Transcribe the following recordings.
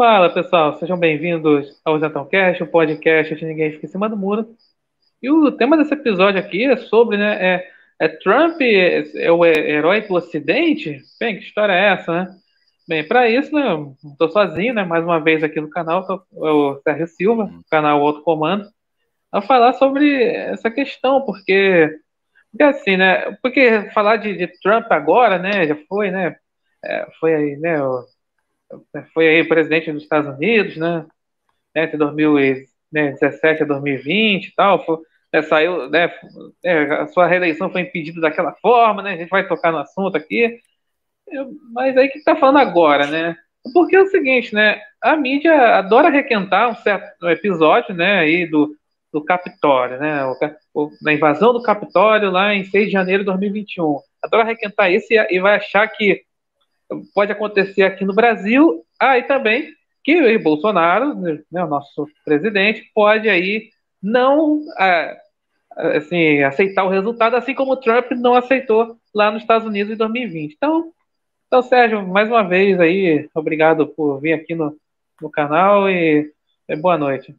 Fala pessoal, sejam bem-vindos ao Zetão Cast, o podcast de Ninguém Fica em Cima do Muro. E o tema desse episódio aqui é sobre, né? É, é Trump é o herói do Ocidente? Bem, que história é essa, né? Bem, para isso, né, estou sozinho, né? Mais uma vez aqui no canal, tô, o Sérgio Silva, do canal Outro Comando, a falar sobre essa questão, porque, porque assim, né? Porque falar de, de Trump agora, né? Já foi, né? É, foi aí, né? Foi aí presidente dos Estados Unidos, né? né entre 2017 a 2020 e tal, foi, né, saiu, né, é, a sua reeleição foi impedida daquela forma, né? A gente vai tocar no assunto aqui. Mas aí que está falando agora, né? Porque é o seguinte, né? A mídia adora requentar um certo episódio, né? Aí do, do Capitólio, né? O, na invasão do Capitólio lá em 6 de janeiro de 2021. Adora requentar isso e, e vai achar que pode acontecer aqui no Brasil. Ah, e também que o Bolsonaro, né, o nosso presidente, pode aí não ah, assim, aceitar o resultado, assim como o Trump não aceitou lá nos Estados Unidos em 2020. Então, então Sérgio, mais uma vez aí, obrigado por vir aqui no, no canal e, e boa noite.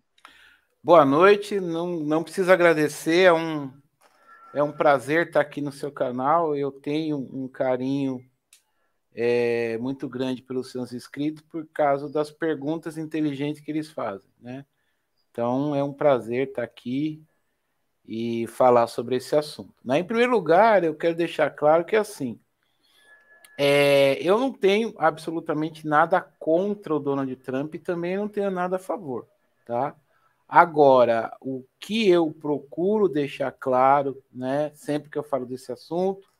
Boa noite, não, não precisa agradecer, é um, é um prazer estar aqui no seu canal. Eu tenho um carinho é, muito grande pelos seus inscritos por causa das perguntas inteligentes que eles fazem, né? Então é um prazer estar aqui e falar sobre esse assunto. Né? Em primeiro lugar, eu quero deixar claro que assim, é, eu não tenho absolutamente nada contra o Donald Trump e também não tenho nada a favor, tá? Agora, o que eu procuro deixar claro, né, sempre que eu falo desse assunto,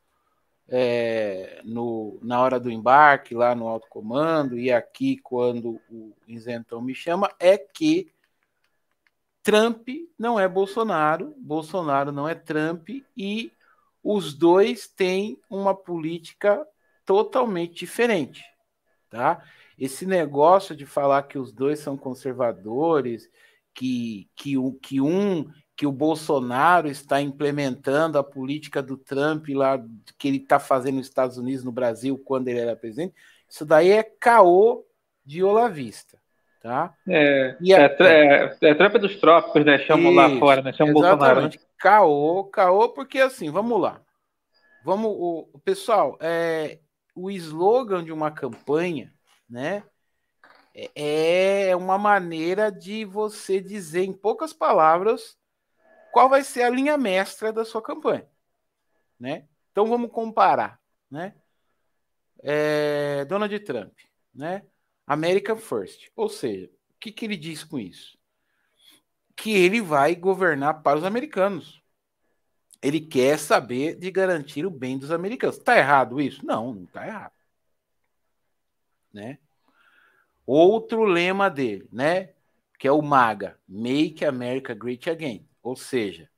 é, no, na hora do embarque, lá no alto comando, e aqui quando o isentão me chama, é que Trump não é Bolsonaro, Bolsonaro não é Trump, e os dois têm uma política totalmente diferente. Tá? Esse negócio de falar que os dois são conservadores, que, que, que um que o Bolsonaro está implementando a política do Trump lá que ele está fazendo nos Estados Unidos, no Brasil, quando ele era presidente, isso daí é caô de Olavista. Tá? É, e a, é, é, é Trump dos trópicos, né? Chamam lá fora, né? Chamam Bolsonaro. Né? Caô, caô, porque assim, vamos lá. Vamos, o, pessoal, é, o slogan de uma campanha, né? É, é uma maneira de você dizer em poucas palavras qual vai ser a linha mestra da sua campanha, né? Então vamos comparar, né? É, Donald Trump, né? America First, ou seja, o que, que ele diz com isso? Que ele vai governar para os americanos. Ele quer saber de garantir o bem dos americanos. Está errado isso? Não, não está errado. Né? Outro lema dele, né? Que é o MAGA, Make America Great Again. Ou seja,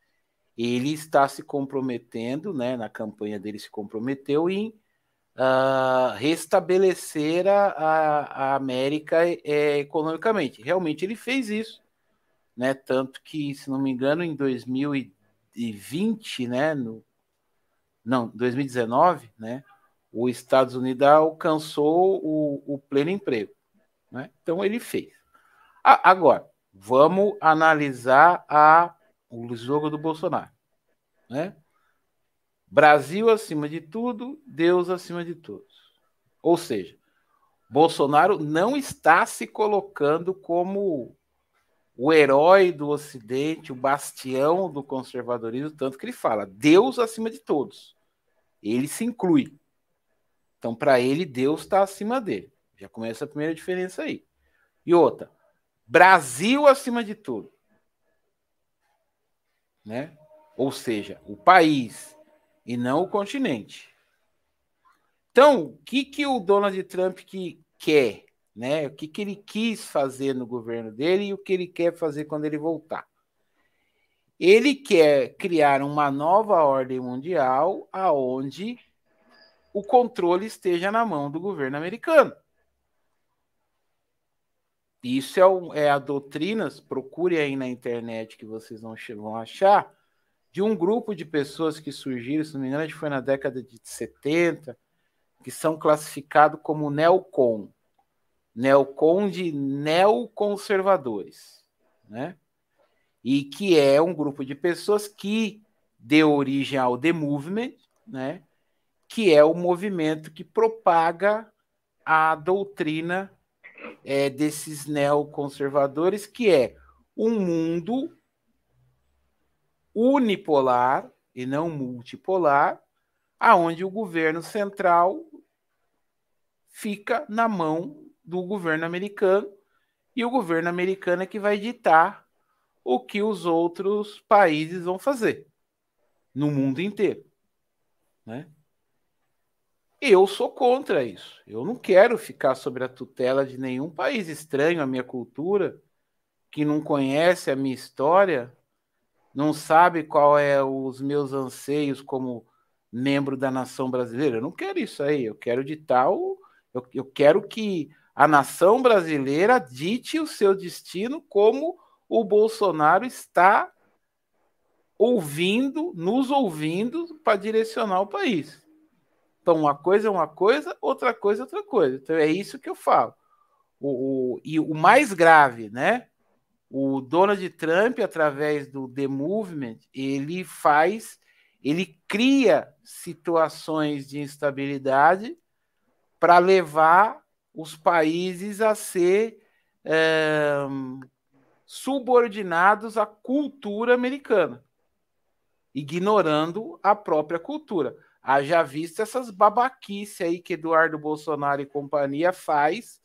ele está se comprometendo, né, na campanha dele se comprometeu em uh, restabelecer a, a, América é, economicamente. Realmente ele fez isso, né? Tanto que, se não me engano, em 2020, né, no, não, 2019, né, os Estados Unidos alcançou o, o pleno emprego, né? Então ele fez. agora, vamos analisar a o jogo do Bolsonaro, né? Brasil acima de tudo, Deus acima de todos. Ou seja, Bolsonaro não está se colocando como o herói do Ocidente, o bastião do conservadorismo, tanto que ele fala Deus acima de todos. Ele se inclui. Então, para ele, Deus está acima dele. Já começa a primeira diferença aí. E outra, Brasil acima de tudo né? Ou seja, o país e não o continente. Então, o que, que o Donald Trump que quer, né? O que, que ele quis fazer no governo dele e o que ele quer fazer quando ele voltar? Ele quer criar uma nova ordem mundial aonde o controle esteja na mão do governo americano. Isso é, é a doutrina, procure aí na internet que vocês vão, vão achar, de um grupo de pessoas que surgiram, se não me engano, foi na década de 70, que são classificados como neocon. neocon de neoconservadores, né? E que é um grupo de pessoas que deu origem ao The Movement, né? Que é o movimento que propaga a doutrina é, desses neoconservadores, que é um mundo unipolar e não multipolar, aonde o governo central fica na mão do governo americano e o governo americano é que vai ditar o que os outros países vão fazer no mundo inteiro, né? Eu sou contra isso. Eu não quero ficar sob a tutela de nenhum país estranho à minha cultura, que não conhece a minha história, não sabe qual é os meus anseios como membro da nação brasileira. Eu não quero isso aí. Eu quero ditar o. Eu, eu quero que a nação brasileira dite o seu destino como o Bolsonaro está ouvindo, nos ouvindo para direcionar o país. Então, uma coisa é uma coisa, outra coisa é outra coisa. Então, é isso que eu falo. O, o, e o mais grave, né? O Donald Trump, através do The Movement, ele faz, ele cria situações de instabilidade para levar os países a ser é, subordinados à cultura americana, ignorando a própria cultura. Haja visto essas babaquices aí que Eduardo Bolsonaro e companhia faz,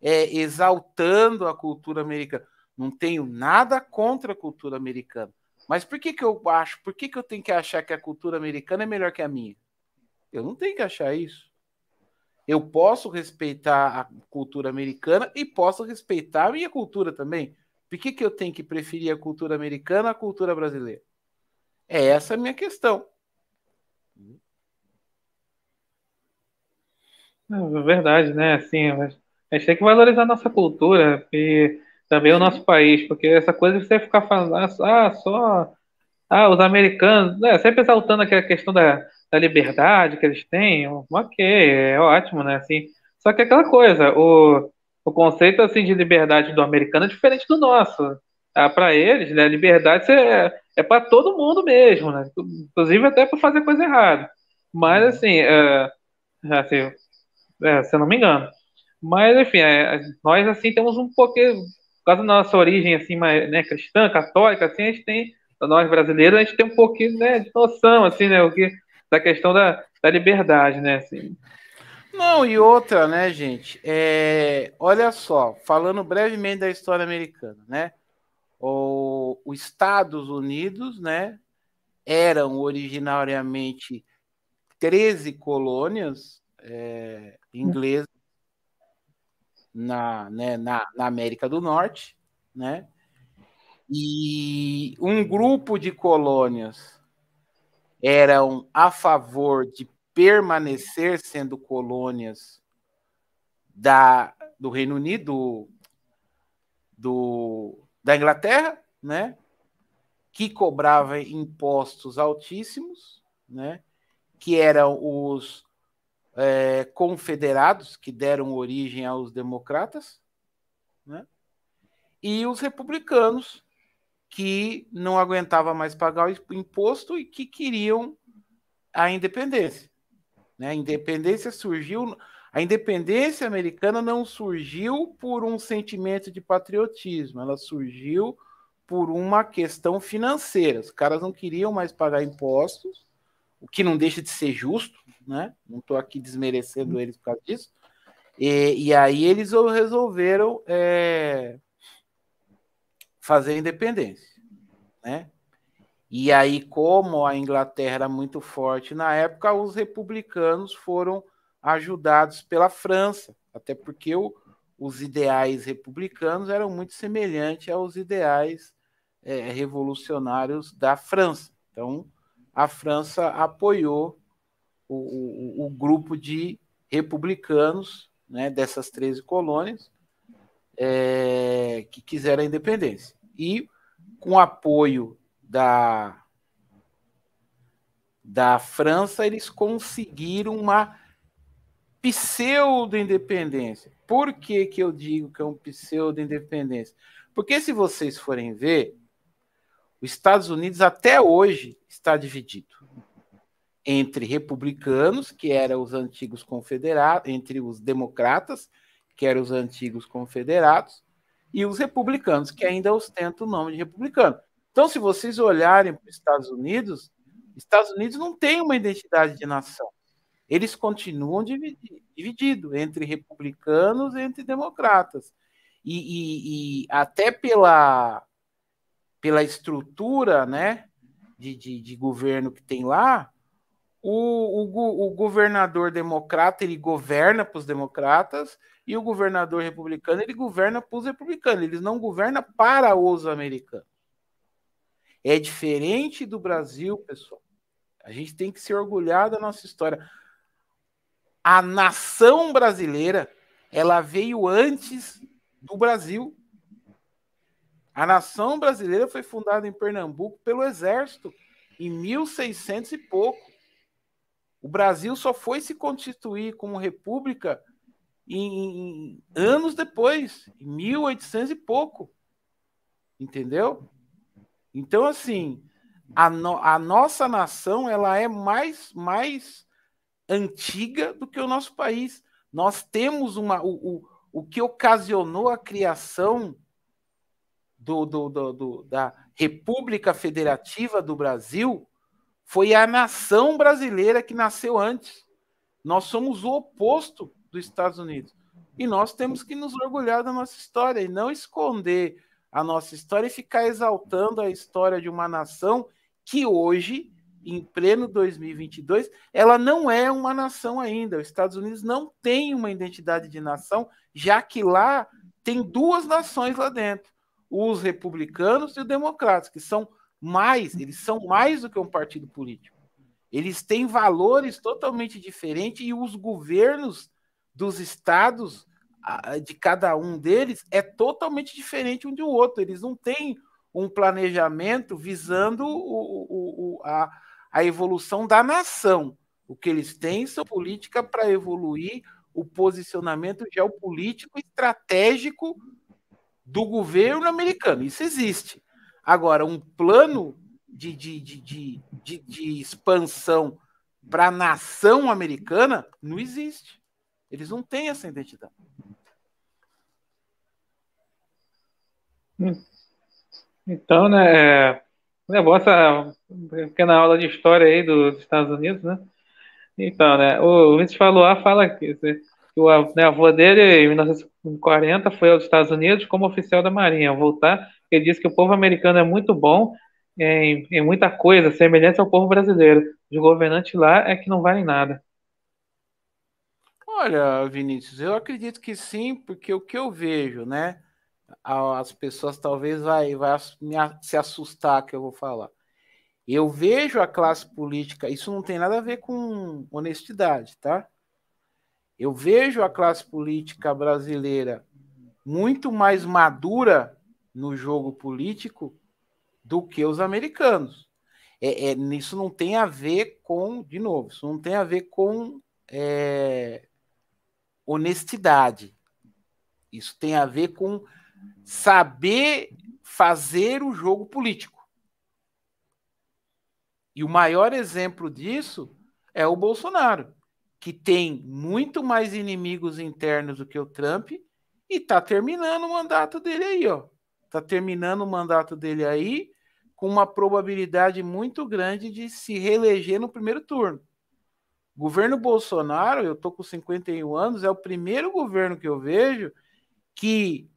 é, exaltando a cultura americana. Não tenho nada contra a cultura americana. Mas por que, que eu acho? Por que, que eu tenho que achar que a cultura americana é melhor que a minha? Eu não tenho que achar isso. Eu posso respeitar a cultura americana e posso respeitar a minha cultura também. Por que, que eu tenho que preferir a cultura americana à cultura brasileira? É essa a minha questão. É verdade, né? Assim, a gente tem que valorizar a nossa cultura e também o nosso país, porque essa coisa de você ficar falando, ah, só ah, os americanos, né? sempre exaltando aquela questão da, da liberdade que eles têm, ok, é ótimo, né? Assim, só que é aquela coisa, o, o conceito assim de liberdade do americano é diferente do nosso. Ah, para eles, né, liberdade é, é para todo mundo mesmo, né? Inclusive até para fazer coisa errada. Mas assim, é, assim é, se eu não me engano. Mas, enfim, é, nós, assim, temos um pouquinho, por causa da nossa origem, assim, mais, né, cristã, católica, assim, a gente tem, nós brasileiros, a gente tem um pouquinho, né, de noção, assim, né, o que, da questão da, da liberdade, né, assim. Não, e outra, né, gente, é, olha só, falando brevemente da história americana, né, o, os Estados Unidos, né, eram originariamente 13 colônias, é, inglesa na, né, na, na América do Norte, né? E um grupo de colônias eram a favor de permanecer sendo colônias da, do Reino Unido, do, da Inglaterra, né? Que cobrava impostos altíssimos, né? Que eram os é, confederados, que deram origem aos democratas, né? e os republicanos, que não aguentavam mais pagar o imposto e que queriam a independência. Né? A independência surgiu. A independência americana não surgiu por um sentimento de patriotismo, ela surgiu por uma questão financeira. Os caras não queriam mais pagar impostos, o que não deixa de ser justo, né? Não estou aqui desmerecendo eles por causa disso. E, e aí eles resolveram é, fazer a independência, né? E aí, como a Inglaterra era muito forte na época, os republicanos foram ajudados pela França, até porque o, os ideais republicanos eram muito semelhantes aos ideais é, revolucionários da França. Então, a França apoiou o, o, o grupo de republicanos né, dessas 13 colônias é, que quiseram a independência. E com apoio da, da França, eles conseguiram uma pseudo-independência. Por que, que eu digo que é um pseudo-independência? Porque se vocês forem ver, os Estados Unidos até hoje está dividido entre republicanos, que eram os antigos confederados, entre os democratas, que eram os antigos confederados, e os republicanos, que ainda ostentam o nome de republicano. Então, se vocês olharem para os Estados Unidos, Estados Unidos não tem uma identidade de nação. Eles continuam divididos entre republicanos e entre democratas. E, e, e, até pela, pela estrutura né, de, de, de governo que tem lá, o, o, o, governador democrata ele governa para os democratas e o governador republicano ele governa para os republicanos. Eles não governam para os americanos. É diferente do Brasil, pessoal. A gente tem que se orgulhar da nossa história. A nação brasileira, ela veio antes do Brasil. A nação brasileira foi fundada em Pernambuco pelo exército em 1600 e pouco. O Brasil só foi se constituir como república em, em anos depois, em 1800 e pouco. Entendeu? Então, assim, a, no, a nossa nação ela é mais, mais antiga do que o nosso país. Nós temos uma. O, o, o que ocasionou a criação do, do, do, da República Federativa do Brasil foi a nação brasileira que nasceu antes. Nós somos o oposto dos Estados Unidos. E nós temos que nos orgulhar da nossa história e não esconder a nossa história e ficar exaltando a história de uma nação que hoje, em pleno 2022, ela não é uma nação ainda. Os Estados Unidos não tem uma identidade de nação, já que lá tem duas nações lá dentro: os republicanos e os democratas, que são mais, eles são mais do que um partido político. Eles têm valores totalmente diferentes e os governos dos estados de cada um deles é totalmente diferente um do outro. Eles não têm um planejamento visando o, o, a, a evolução da nação. O que eles têm são política para evoluir o posicionamento geopolítico estratégico do governo americano. Isso existe. Agora, um plano de, de, de, de, de, expansão para a nação americana não existe. Eles não têm essa identidade. Então, né, é, levou essa pequena aula de história aí dos Estados Unidos, né? Então, né, o Vince falou, fala que o né, avô dele, em 1940, foi aos Estados Unidos como oficial da Marinha. Voltar, ele disse que o povo americano é muito bom em, em muita coisa, semelhante ao povo brasileiro. Os governantes lá é que não valem nada. Olha, Vinícius, eu acredito que sim, porque o que eu vejo, né? As pessoas talvez vai, vai se assustar que eu vou falar. Eu vejo a classe política, isso não tem nada a ver com honestidade, tá? Eu vejo a classe política brasileira muito mais madura no jogo político do que os americanos. É, é, isso não tem a ver com, de novo, isso não tem a ver com é, honestidade. Isso tem a ver com saber fazer o jogo político. E o maior exemplo disso é o Bolsonaro, que tem muito mais inimigos internos do que o Trump e está terminando o mandato dele aí, ó. Está terminando o mandato dele aí com uma probabilidade muito grande de se reeleger no primeiro turno. Governo Bolsonaro, eu tô com 51 anos, é o primeiro governo que eu vejo que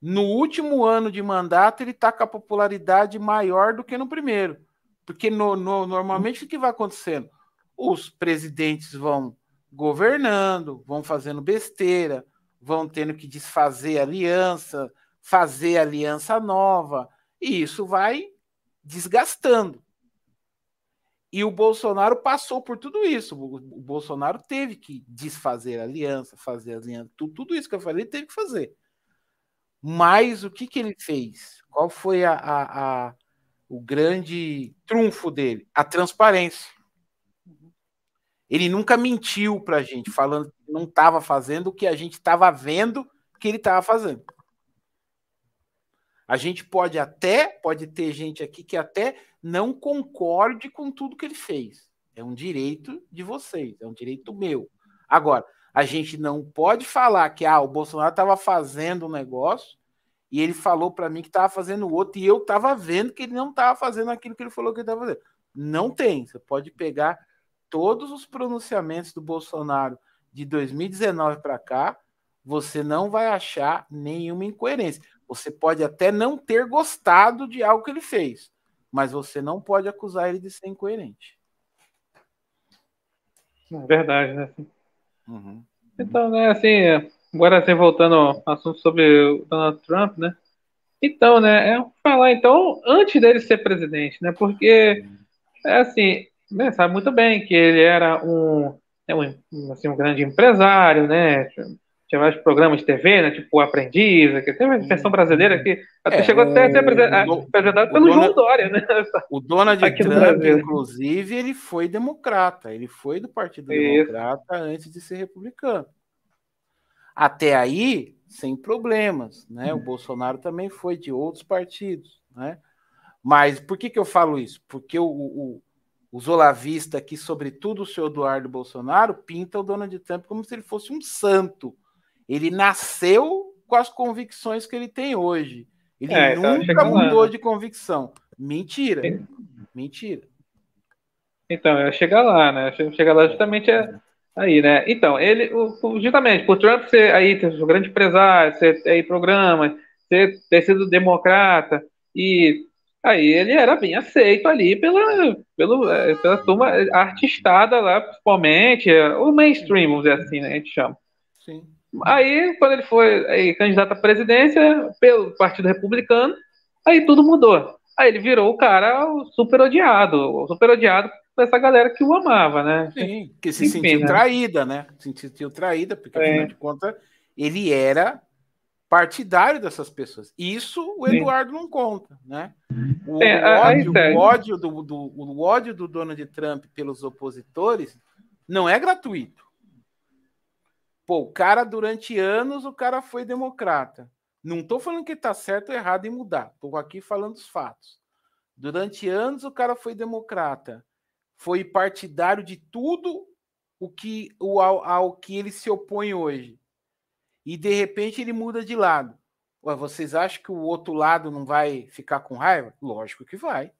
no último ano de mandato ele está com a popularidade maior do que no primeiro. Porque no, no, normalmente o que vai acontecendo? Os presidentes vão governando, vão fazendo besteira, vão tendo que desfazer aliança, fazer aliança nova, e isso vai desgastando. E o Bolsonaro passou por tudo isso. O Bolsonaro teve que desfazer aliança, fazer aliança, tudo, tudo isso que eu falei, ele teve que fazer. Mas o que, que ele fez? Qual foi a, a, a o grande trunfo dele? A transparência. Ele nunca mentiu para a gente, falando que não estava fazendo o que a gente estava vendo que ele estava fazendo. A gente pode até, pode ter gente aqui que até não concorde com tudo que ele fez. É um direito de vocês, é um direito meu. Agora, a gente não pode falar que ah, o Bolsonaro estava fazendo um negócio e ele falou para mim que estava fazendo outro e eu estava vendo que ele não estava fazendo aquilo que ele falou que estava fazendo. Não tem. Você pode pegar todos os pronunciamentos do Bolsonaro de 2019 para cá, você não vai achar nenhuma incoerência. Você pode até não ter gostado de algo que ele fez, mas você não pode acusar ele de ser incoerente. É verdade, né? Uhum. Então, né, assim, agora assim, voltando ao assunto sobre o Donald Trump, né? Então, né, é falar então antes dele ser presidente, né? Porque é assim, né, sabe muito bem que ele era um, é um, assim, um grande empresário, né? Tinha vários programas de TV, né? Tipo o Aprendiz, que tem uma versão brasileira que até é, chegou até a ser apresentado pelo João Dória, né? O Donald Trump, inclusive, ele foi democrata, ele foi do Partido Isso. Democrata antes de ser republicano. Até aí, sem problemas, né? O Bolsonaro também foi de outros partidos, né? Mas por que, que eu falo isso? Porque o, o, os olavistas aqui, sobretudo o senhor Eduardo Bolsonaro, pinta o Donald Trump como se ele fosse um santo. Ele nasceu com as convicções que ele tem hoje. Ele é, então nunca mudou lá. de convicção. Mentira. Mentira. Então, eu chegar lá, né? Chegar lá justamente é aí, né? Então, ele, justamente, por Trump ser aí, ter um grande empresário, ser aí programa, ser, ter sido democrata e Aí ele era bem aceito ali pela, pela, é, pela turma artistada lá, principalmente, é, o mainstream, vamos dizer assim, né, a gente chama. Sim. Aí, quando ele foi aí, candidato à presidência pelo Partido Republicano, aí tudo mudou. Aí ele virou o cara super odiado, super odiado por essa galera que o amava, né? Sim, que se Enfim, sentiu né? traída, né? Se sentiu traída, porque, é. afinal de contas, ele era partidário dessas pessoas. Isso o Eduardo Sim. não conta, né? O, é, ódio, o, ódio, do, do, o ódio do Donald Trump pelos opositores não é gratuito. Pô, o cara, durante anos, o cara foi democrata. Não estou falando que está certo ou errado em mudar. Estou aqui falando os fatos. Durante anos, o cara foi democrata. Foi partidário de tudo o que o, ao, ao que ele se opõe hoje e de repente ele muda de lado. Ué, vocês acham que o outro lado não vai ficar com raiva? Lógico que vai.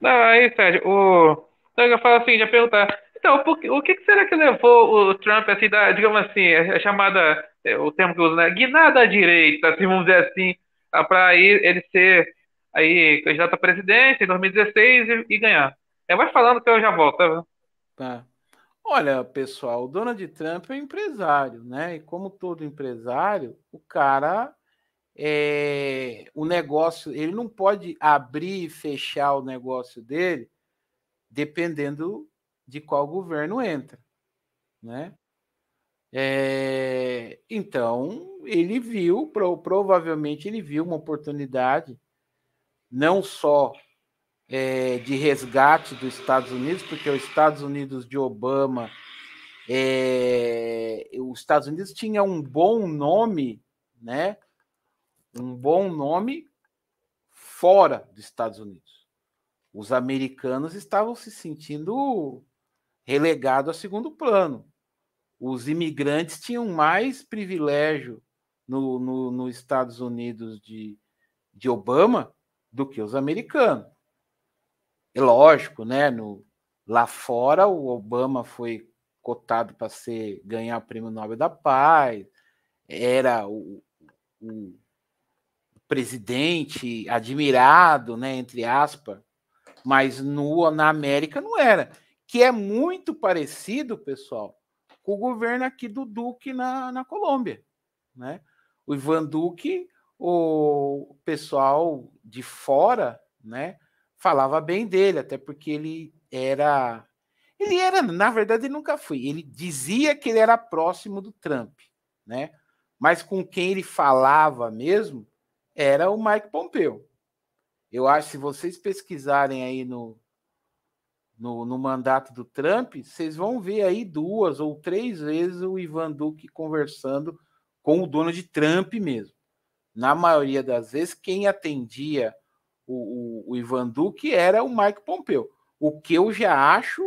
Não, aí, Sérgio, o. Eu falo assim, já perguntar. Então, por, o que será que levou o Trump, assim, da, digamos assim, a chamada, é, o termo que usa, né? Guinada à direita, assim, vamos dizer assim, para ele ser aí candidato à presidência em 2016 e, e ganhar. É, vai falando que eu já volto, tá? Tá. Olha, pessoal, o Donald Trump é empresário, né? E como todo empresário, o cara é o negócio, ele não pode abrir e fechar o negócio dele dependendo de qual governo entra, né? É, então ele viu, provavelmente ele viu uma oportunidade não só é, de resgate dos Estados Unidos, porque os Estados Unidos de Obama, é, os Estados Unidos tinha um bom nome, né? Um bom nome fora dos Estados Unidos. Os americanos estavam se sentindo relegados a segundo plano. Os imigrantes tinham mais privilégio no, no, nos Estados Unidos de, de Obama do que os americanos. É lógico, né? No, lá fora, o Obama foi cotado para ser ganhar o Prêmio Nobel da Paz, era o, o presidente admirado, né, entre aspas, mas no, na América não era. Que é muito parecido, pessoal, com o governo aqui do Duque na, na Colômbia. Né? O Ivan Duque, o pessoal de fora, né, falava bem dele, até porque ele era. Ele era, na verdade, ele nunca foi. Ele dizia que ele era próximo do Trump, né? Mas com quem ele falava mesmo era o Mike Pompeo. Eu acho que se vocês pesquisarem aí no, no, no mandato do Trump, vocês vão ver aí duas ou três vezes o Ivan Duque conversando com o Donald Trump mesmo. Na maioria das vezes, quem atendia o, o, o Ivan Duque era o Mike Pompeu. O que eu já acho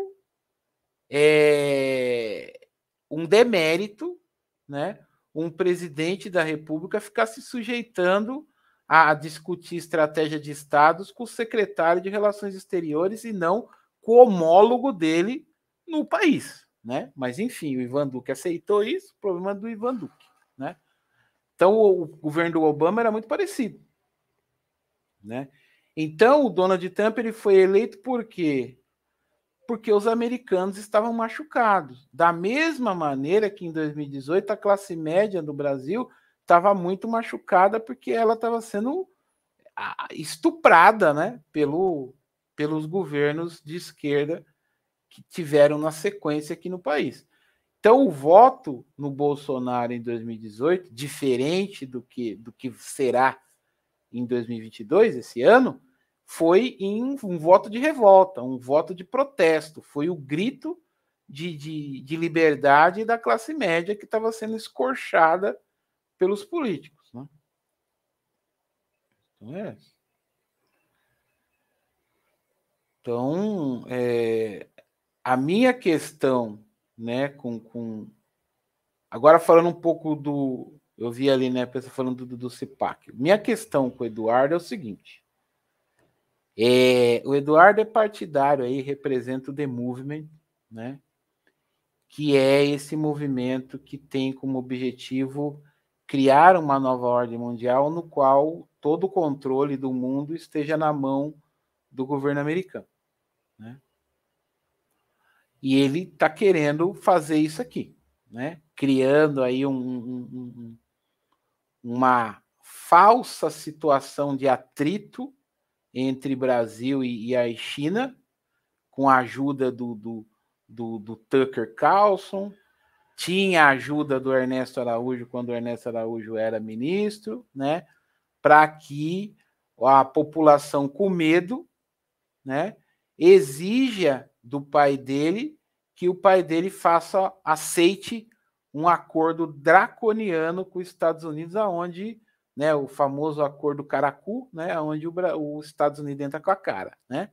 é um demérito, né? Um presidente da República ficar se sujeitando a discutir estratégia de estados com o secretário de Relações Exteriores e não com o homólogo dele no país, né? Mas enfim, o Ivan Duque aceitou isso, problema do Ivan Duque, né? Então o governo do Obama era muito parecido, né? Então o Donald Trump ele foi eleito por quê? Porque os americanos estavam machucados. Da mesma maneira que em 2018 a classe média do Brasil estava muito machucada porque ela estava sendo estuprada, né, pelo pelos governos de esquerda que tiveram na sequência aqui no país. Então, o voto no Bolsonaro em 2018, diferente do que, do que será em 2022, esse ano, foi em um voto de revolta, um voto de protesto. Foi o grito de, de, de liberdade da classe média que estava sendo escorchada pelos políticos. Né? Então, é. Então, é, a minha questão, né, com, com, Agora falando um pouco do. Eu vi ali, né, a pessoa falando do, do CIPAC. Minha questão com o Eduardo é o seguinte. É, o Eduardo é partidário aí, representa o The Movement, né? Que é esse movimento que tem como objetivo criar uma nova ordem mundial no qual todo o controle do mundo esteja na mão do governo americano. Né? E ele está querendo fazer isso aqui, né? criando aí um, um, um, uma falsa situação de atrito entre Brasil e, e a China, com a ajuda do, do, do, do Tucker Carlson, tinha a ajuda do Ernesto Araújo quando o Ernesto Araújo era ministro, né? Para que a população com medo, né? exija do pai dele que o pai dele faça, aceite um acordo draconiano com os Estados Unidos, aonde, né, o famoso acordo Caracu, né, onde o, os Estados Unidos entra com a cara, né?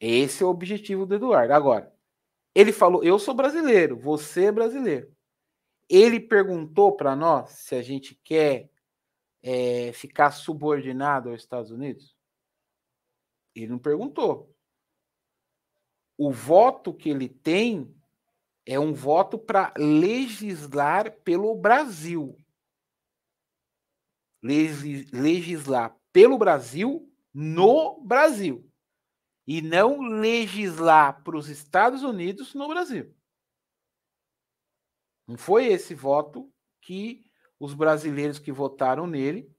Esse é o objetivo do Eduardo. Agora, ele falou: "Eu sou brasileiro, você é brasileiro". Ele perguntou para nós se a gente quer é, ficar subordinado aos Estados Unidos. Ele não perguntou. O voto que ele tem é um voto para legislar pelo Brasil. Legislar pelo Brasil no Brasil. E não legislar para os Estados Unidos no Brasil. Não foi esse voto que os brasileiros que votaram nele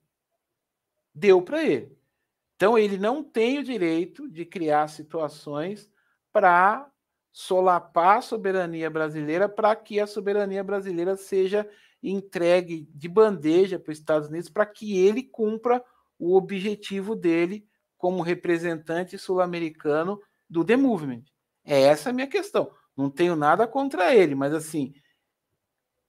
deu para ele. Então, ele não tem o direito de criar situações para solapar a soberania brasileira para que a soberania brasileira seja entregue de bandeja para os Estados Unidos para que ele cumpra o objetivo dele como representante sul-americano do The Movement. É essa a minha questão. Não tenho nada contra ele, mas assim,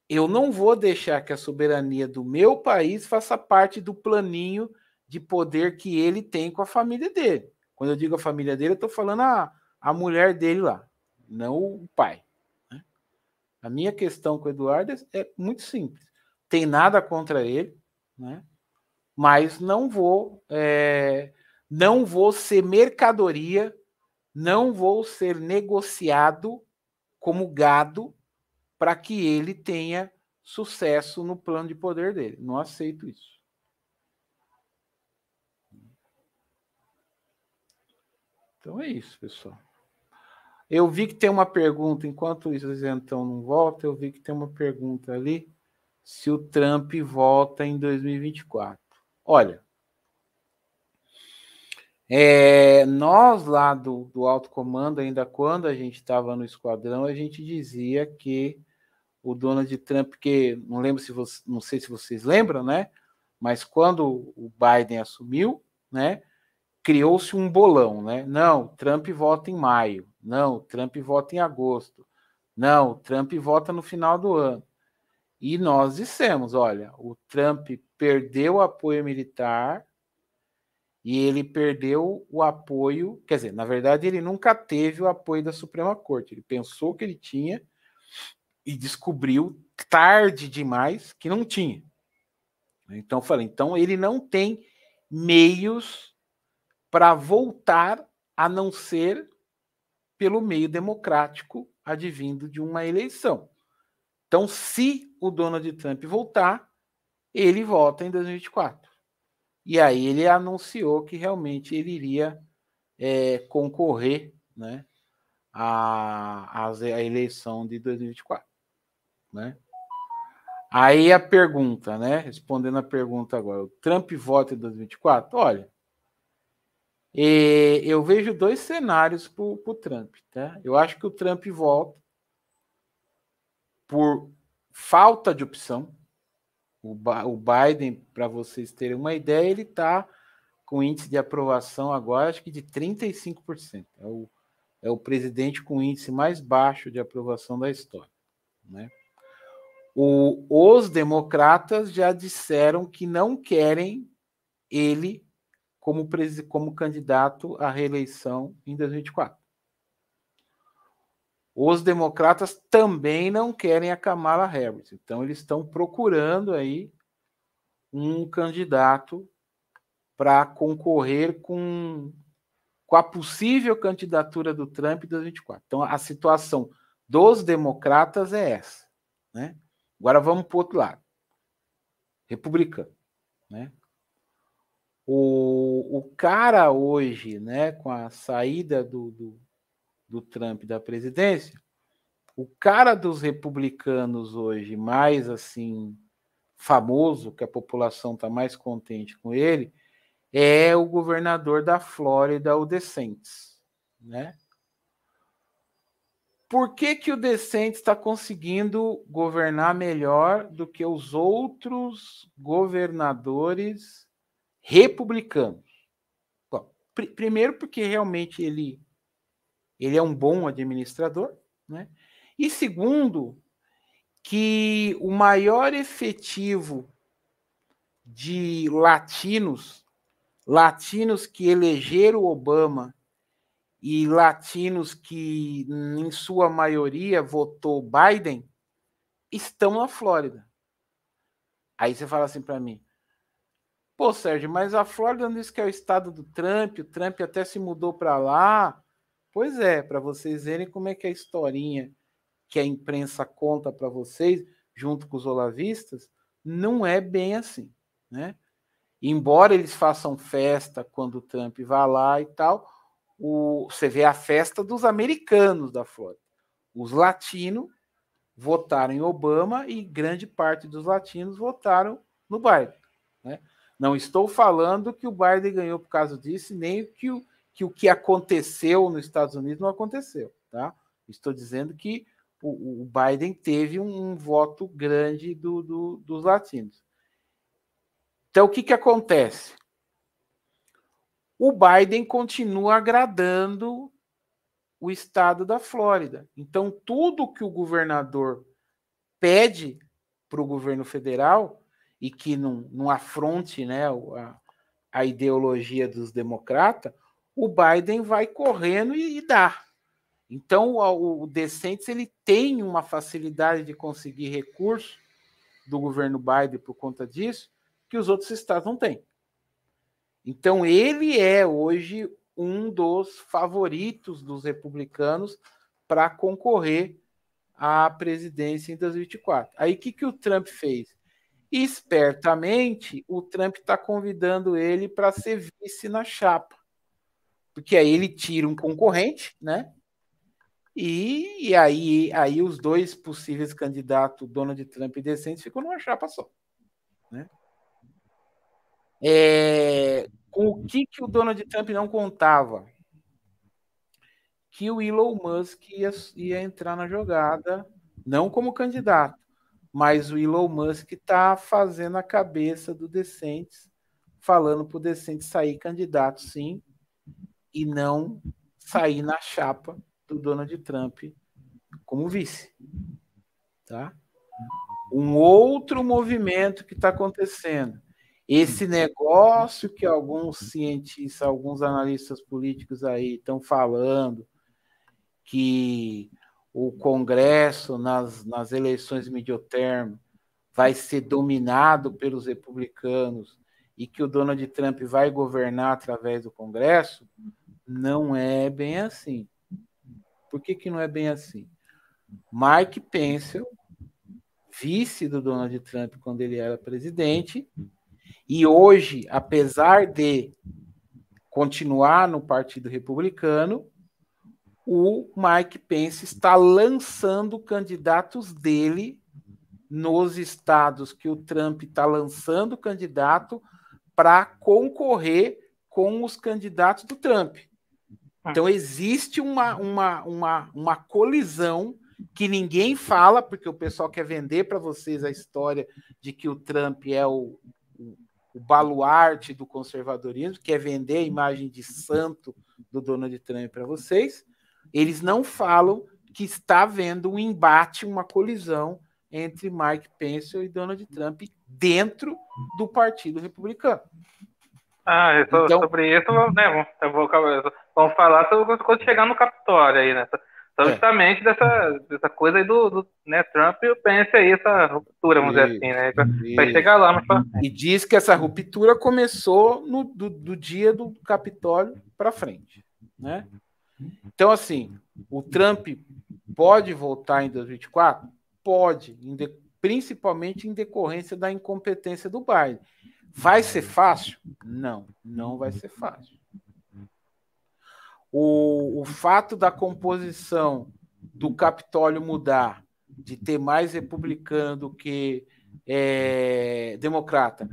eu não vou deixar que a soberania do meu país faça parte do planinho de poder que ele tem com a família dele. Quando eu digo a família dele, eu estou falando a, a mulher dele lá, não o pai. A minha questão com o Eduardo é, é muito simples. Tem nada contra ele, né? mas não vou, é, não vou ser mercadoria, não vou ser negociado como gado para que ele tenha sucesso no plano de poder dele. Não aceito isso. Então é isso, pessoal. Eu vi que tem uma pergunta, enquanto o isentão não volta, eu vi que tem uma pergunta ali se o Trump volta em 2024. Olha, é, nós lá do, do alto comando, ainda quando a gente estava no esquadrão, a gente dizia que o Donald Trump, que não lembro se você, não sei se vocês lembram, né? Mas quando o Biden assumiu, né? criou-se um bolão, né? Não, Trump vota em maio. Não, Trump vota em agosto. Não, Trump vota no final do ano. E nós dissemos, olha, o Trump perdeu o apoio militar e ele perdeu o apoio, quer dizer, na verdade ele nunca teve o apoio da Suprema Corte. Ele pensou que ele tinha e descobriu tarde demais que não tinha. Então falei, então ele não tem meios para voltar a não ser pelo meio democrático advindo de uma eleição. Então, se o Donald Trump voltar, ele volta em 2024. E aí ele anunciou que realmente ele iria é, concorrer né, à, à eleição de 2024. Né? Aí a pergunta, né? Respondendo a pergunta agora, o Trump vota em 2024? Olha, eu vejo dois cenários para o Trump, tá? Eu acho que o Trump volta por falta de opção. O, o Biden, para vocês terem uma ideia, ele está com índice de aprovação agora, acho que de 35%. É o, é o presidente com índice mais baixo de aprovação da história, né? O, os democratas já disseram que não querem ele como, como candidato à reeleição em 2024. Os democratas também não querem a Kamala Harris, então eles estão procurando aí um candidato para concorrer com, com a possível candidatura do Trump em 2024. Então a situação dos democratas é essa, né? Agora vamos para o outro lado. Republicano. Né? O, o cara hoje, né, com a saída do, do, do Trump da presidência, o cara dos republicanos hoje, mais assim, famoso, que a população está mais contente com ele, é o governador da Flórida, o DeSantis, né? Por que, que o Decente está conseguindo governar melhor do que os outros governadores republicanos? Bom, pr primeiro porque realmente ele, ele é um bom administrador, né? E segundo, que o maior efetivo de latinos, latinos que elegeram Obama e latinos que, em sua maioria, votou Biden, estão na Flórida. Aí você fala assim para mim, pô, Sérgio, mas a Flórida não diz que é o estado do Trump, o Trump até se mudou para lá. Pois é, para vocês verem como é que é a historinha que a imprensa conta para vocês, junto com os olavistas, não é bem assim, né? Embora eles façam festa quando o Trump vá lá e tal, o, você vê a festa dos americanos da Flórida. Os latinos votaram em Obama e grande parte dos latinos votaram no Biden. Né? Não estou falando que o Biden ganhou por causa disso, nem que o, que o que aconteceu nos Estados Unidos não aconteceu. Tá? Estou dizendo que o, o Biden teve um, um voto grande do, do, dos latinos. Então, o que, que acontece? o Biden continua agradando o estado da Flórida. Então, tudo que o governador pede para o governo federal e que não, não afronte né, a, a ideologia dos democratas, o Biden vai correndo e, e dá. Então, o, o Decentes ele tem uma facilidade de conseguir recursos do governo Biden por conta disso que os outros estados não têm. Então, ele é hoje um dos favoritos dos republicanos para concorrer à presidência em 2024. Aí, o que, que o Trump fez? Espertamente, o Trump está convidando ele para ser vice na chapa. Porque aí ele tira um concorrente, né? E, e aí, aí os dois possíveis candidatos, Donald Trump e Decentes, ficam numa chapa só. Né? É, com o que, que o Donald Trump não contava? Que o Elon Musk ia, ia entrar na jogada, não como candidato, mas o Elon Musk está fazendo a cabeça do Decentes, falando para o Decentes sair candidato, sim, e não sair na chapa do Donald Trump como vice. Tá? Um outro movimento que está acontecendo. Esse negócio que alguns cientistas, alguns analistas políticos aí estão falando, que o Congresso, nas, nas eleições mediotermo, vai ser dominado pelos republicanos e que o Donald Trump vai governar através do Congresso, não é bem assim. Por que, que não é bem assim? Mike Pence, vice do Donald Trump quando ele era presidente, e hoje, apesar de continuar no Partido Republicano, o Mike Pence está lançando candidatos dele nos estados que o Trump está lançando candidato para concorrer com os candidatos do Trump. Então existe uma, uma, uma, uma colisão que ninguém fala, porque o pessoal quer vender para vocês a história de que o Trump é o, o, o baluarte do conservadorismo, quer vender a imagem de santo do Donald Trump para vocês. Eles não falam que está havendo um embate, uma colisão entre Mike Pence e Donald Trump dentro do Partido Republicano. Ah, então, sobre isso, né, vou, vamos falar quando chegar no Capitólio aí, né? Então, justamente é. dessa, dessa coisa aí do, do né, Trump e o Pence aí, essa ruptura, vamos isso, dizer assim, né? Vai chegar lá, mas E diz que essa ruptura começou no, do, do dia do Capitólio para frente, né? Então, assim, o Trump pode voltar em 2024? Pode, principalmente em decorrência da incompetência do Biden. Vai ser fácil? Não, não vai ser fácil. O, o fato da composição do Capitólio mudar, de ter mais republicano do que é, democrata,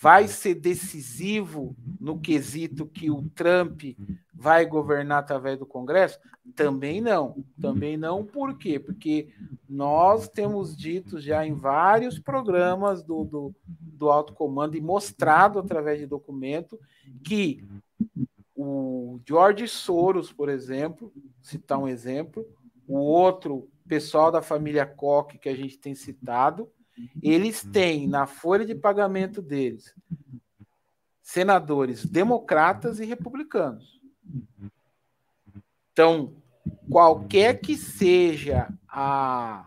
vai ser decisivo no quesito que o Trump vai governar através do Congresso? Também não. Também não, por quê? Porque nós temos dito já em vários programas do, do, do alto comando e mostrado através de documento que o George Soros, por exemplo, citar um exemplo, o outro pessoal da família Koch que a gente tem citado, eles têm na folha de pagamento deles senadores democratas e republicanos. Então, qualquer que seja a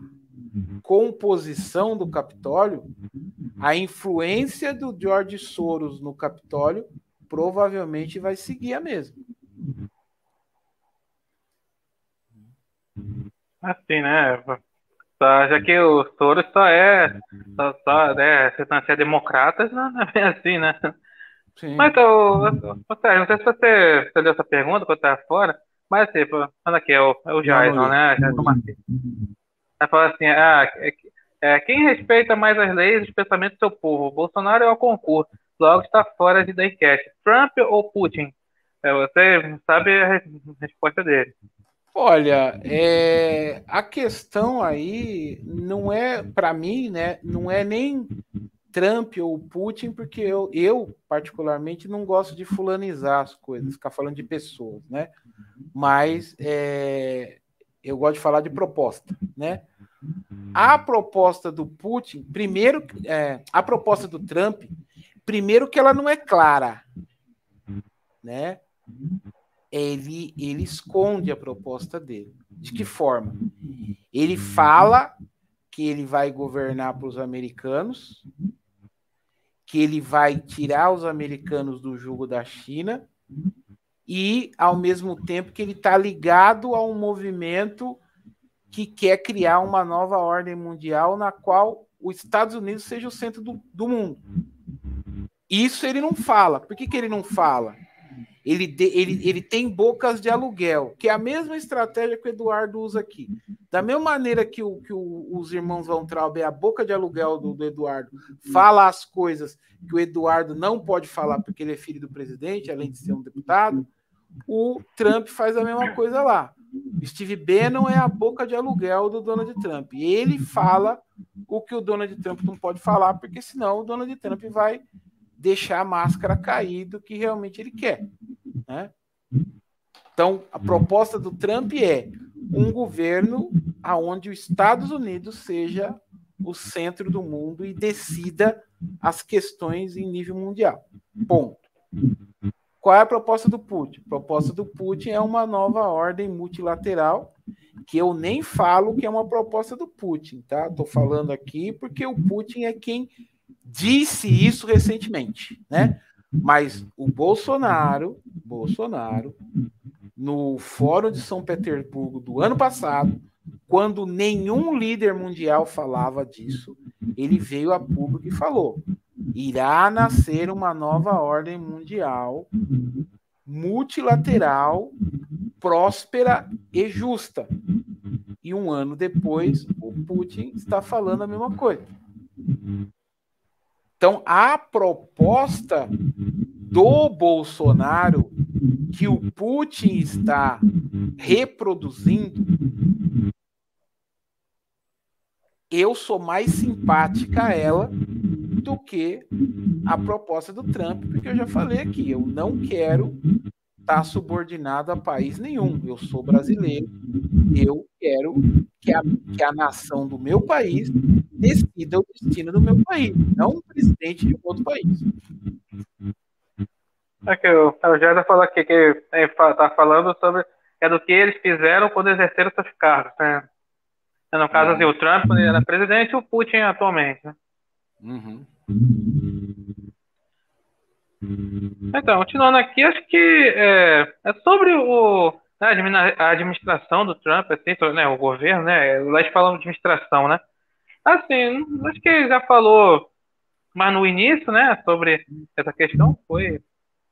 composição do Capitólio, a influência do George Soros no Capitólio provavelmente vai seguir a mesma. Assim, né? Só, já que o Soros só é, só, só né, se é democrata, não é bem assim, né? Sim. Mas, então, Sérgio, não sei se você, você deu essa pergunta quando estava fora, mas assim, olha aqui, é o, é o Jason, né? Jason Martins. Vai falar assim, ah, é, é, quem respeita mais as leis e os pensamentos do seu povo? Bolsonaro é o concurso, logo está fora de da enquete. Trump ou Putin? É, você sabe a resposta dele. Olha, é, a questão aí não é, para mim, né, não é nem Trump ou Putin, porque eu, eu, particularmente, não gosto de fulanizar as coisas, ficar falando de pessoas, né? Mas é, eu gosto de falar de proposta, né? A proposta do Putin, primeiro, é, a proposta do Trump, primeiro que ela não é clara, né? Ele, ele esconde a proposta dele. De que forma? Ele fala que ele vai governar para os americanos, que ele vai tirar os americanos do jugo da China e, ao mesmo tempo, que ele está ligado a um movimento que quer criar uma nova ordem mundial na qual os Estados Unidos seja o centro do, do mundo. Isso ele não fala. Por que, que ele não fala? Ele, de, ele, ele tem bocas de aluguel, que é a mesma estratégia que o Eduardo usa aqui. Da mesma maneira que, o, que o, os irmãos Von Traub é a boca de aluguel do, do, Eduardo, fala as coisas que o Eduardo não pode falar porque ele é filho do presidente, além de ser um deputado, o Trump faz a mesma coisa lá. Steve Bannon é a boca de aluguel do Donald Trump. Ele fala o que o Donald Trump não pode falar, porque senão o Donald Trump vai deixar a máscara cair do que realmente ele quer. Né? Então, a proposta do Trump é um governo aonde os Estados Unidos seja o centro do mundo e decida as questões em nível mundial. Ponto. Qual é a proposta do Putin? A proposta do Putin é uma nova ordem multilateral, que eu nem falo que é uma proposta do Putin, tá? Estou falando aqui porque o Putin é quem disse isso recentemente, né? Mas o Bolsonaro, Bolsonaro, no Fórum de São Petersburgo do ano passado, quando nenhum líder mundial falava disso, ele veio a público e falou: irá nascer uma nova ordem mundial multilateral, próspera e justa. E um ano depois, o Putin está falando a mesma coisa. Então, a proposta do Bolsonaro que o Putin está reproduzindo eu sou mais simpática a ela do que a proposta do Trump, porque eu já falei aqui, eu não quero estar tá subordinado a país nenhum. Eu sou brasileiro, eu quero que a, que a nação do meu país decida o destino do meu país, não o presidente de outro país. Aqui, é o, o Jada falou aqui que está falando sobre é do que eles fizeram quando exerceram seus cargos. Né? No caso, assim, o Trump, quando ele era presidente, e o Putin atualmente. Né? Uhum. Então, continuando aqui, acho que é, é sobre o, né, a administração do Trump, assim, né, o governo, né? Lá eles falam de administração, né? Assim, acho que ele já falou, mas no início, né, sobre essa questão, foi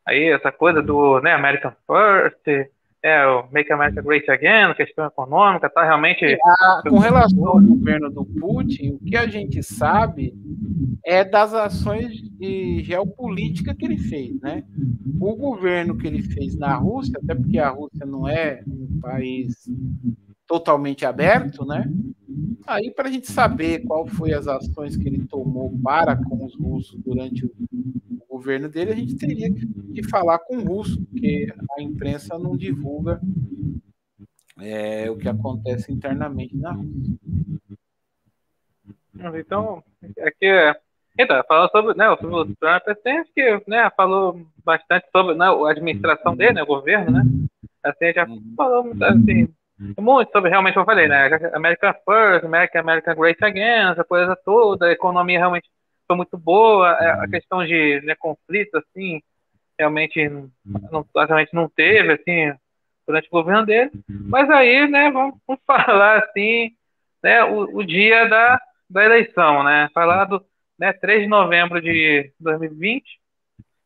aí essa coisa do né, American First, é, o Make America Great Again, questão econômica, tá realmente. Com relação ao governo do Putin, o que a gente sabe é das ações de geopolítica que ele fez, né? O governo que ele fez na Rússia, até porque a Rússia não é um país totalmente aberto, né? Aí para a gente saber qual foi as ações que ele tomou para com os russos durante o governo dele, a gente teria que falar com o russo, porque a imprensa não divulga é, o que acontece internamente na Rússia. Então, aqui é. Então, sobre, né, o Trump, assim, que né, falou bastante sobre né, a administração dele, né, o governo, né? Assim, já uhum. falou assim, muito sobre realmente o que eu falei, né? American First, American, American Great Again, essa coisa toda, a economia realmente foi muito boa, é, a questão de né, conflito, assim, realmente não, realmente não teve, assim, durante o governo dele. Mas aí, né, vamos, vamos falar, assim, né, o, o, dia da, da eleição, né, falar do né, 3 de novembro de 2020,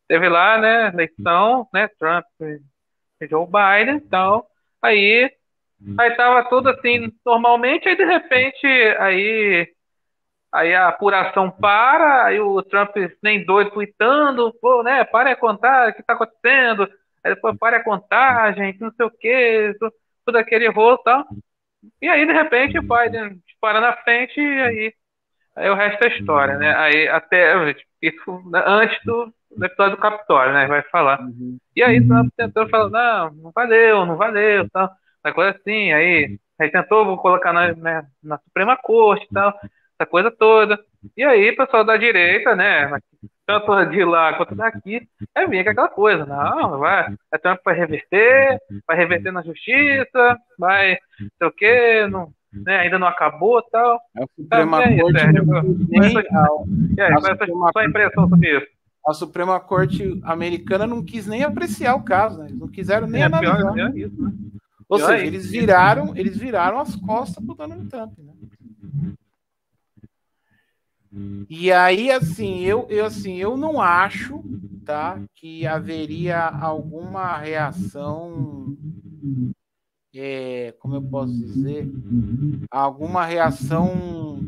teve lá, né, eleição, né, Trump e Joe Biden, então, aí, aí tava tudo assim, normalmente, aí de repente, aí Aí a apuração para, aí o Trump nem doido tweetando, pô, né, para a contar, o que está acontecendo? Aí depois para a contagem, não sei o quê, tudo, tudo aquele rolo e tal. E aí, de repente, o Biden dispara na frente e aí, aí o resto é história, né? Aí até isso antes do, do episódio do Capitólio, né? Vai falar. Uhum. E aí Trump tentou falar, não, não valeu, não valeu, tal. Uma coisa assim, aí, aí tentou colocar na, né, na Suprema Corte e tal essa coisa toda. E aí, pessoal da direita, né, tanto de lá quanto daqui, é vir com aquela coisa, não, vai, é Trump vai reverter, vai reverter na justiça, vai, sei o quê, não, né, ainda não acabou tal. É o Suprema Corte. Sérgio, nem, e aí, qual é a sua impressão sobre isso? A Suprema Corte americana não quis nem apreciar o caso, né? Eles não quiseram nem é, analisar. Pior, pior isso, né? Ou seja, eles viraram, eles viraram as costas pro Donald Trump, né? E aí, assim, eu, eu, assim, eu não acho, tá, que haveria alguma reação, é, como eu posso dizer, alguma reação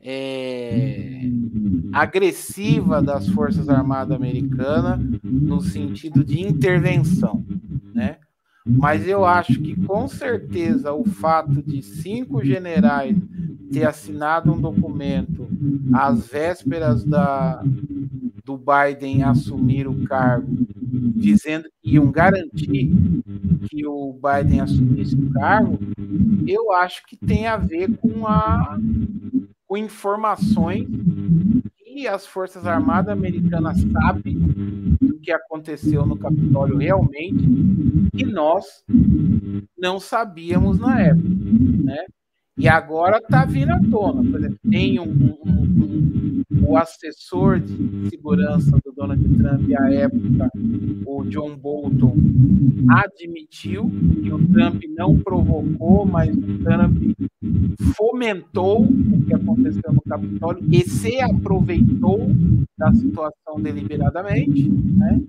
é, agressiva das Forças Armadas Americanas no sentido de intervenção? Mas eu acho que com certeza o fato de cinco generais ter assinado um documento às vésperas da, do Biden assumir o cargo dizendo que iam garantir que o Biden assumisse o cargo, eu acho que tem a ver com, a, com informações que as Forças Armadas Americanas sabem do que aconteceu no Capitólio realmente e nós não sabíamos na época, né? E agora está vindo à tona. Por exemplo, tem um, um, um, o assessor de segurança do Donald Trump à época, o John Bolton, admitiu que o Trump não provocou, mas o Trump fomentou o que aconteceu no Capitólio e se aproveitou da situação deliberadamente. Né?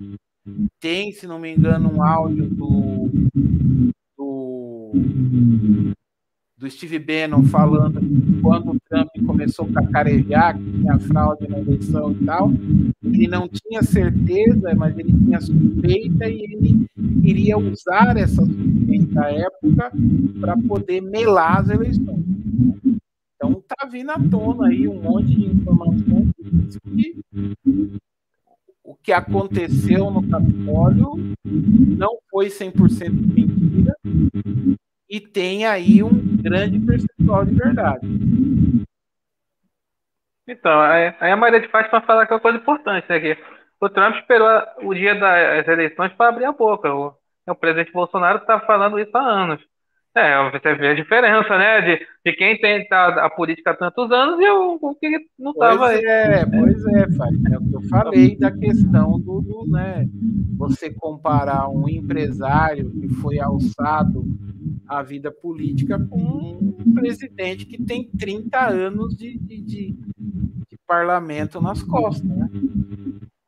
Tem, se não me engano, um áudio do, do do Steve Bannon falando que quando o Trump começou a cacarejar que tinha fraude na eleição e tal, ele não tinha certeza, mas ele tinha suspeita e ele iria usar essa suspeita à época para poder melar as eleições. Então tá vindo à tona aí um monte de informações que o que aconteceu no Capitólio não foi 100% mentira, e tem aí um grande percentual de verdade. Então, aí a Maria de Fátima fala que é uma coisa importante, né? Que o Trump esperou o dia das eleições para abrir a boca. O, o presidente Bolsonaro está falando isso há anos. É, você vê a diferença, né? De, de quem tem tá, a política há tantos anos e o, o que não estava aí. É, pois é, Fábio. É o que eu falei da questão do, do, né? Você comparar um empresário que foi alçado a vida política com um presidente que tem 30 anos de, de, de, de parlamento nas costas, né?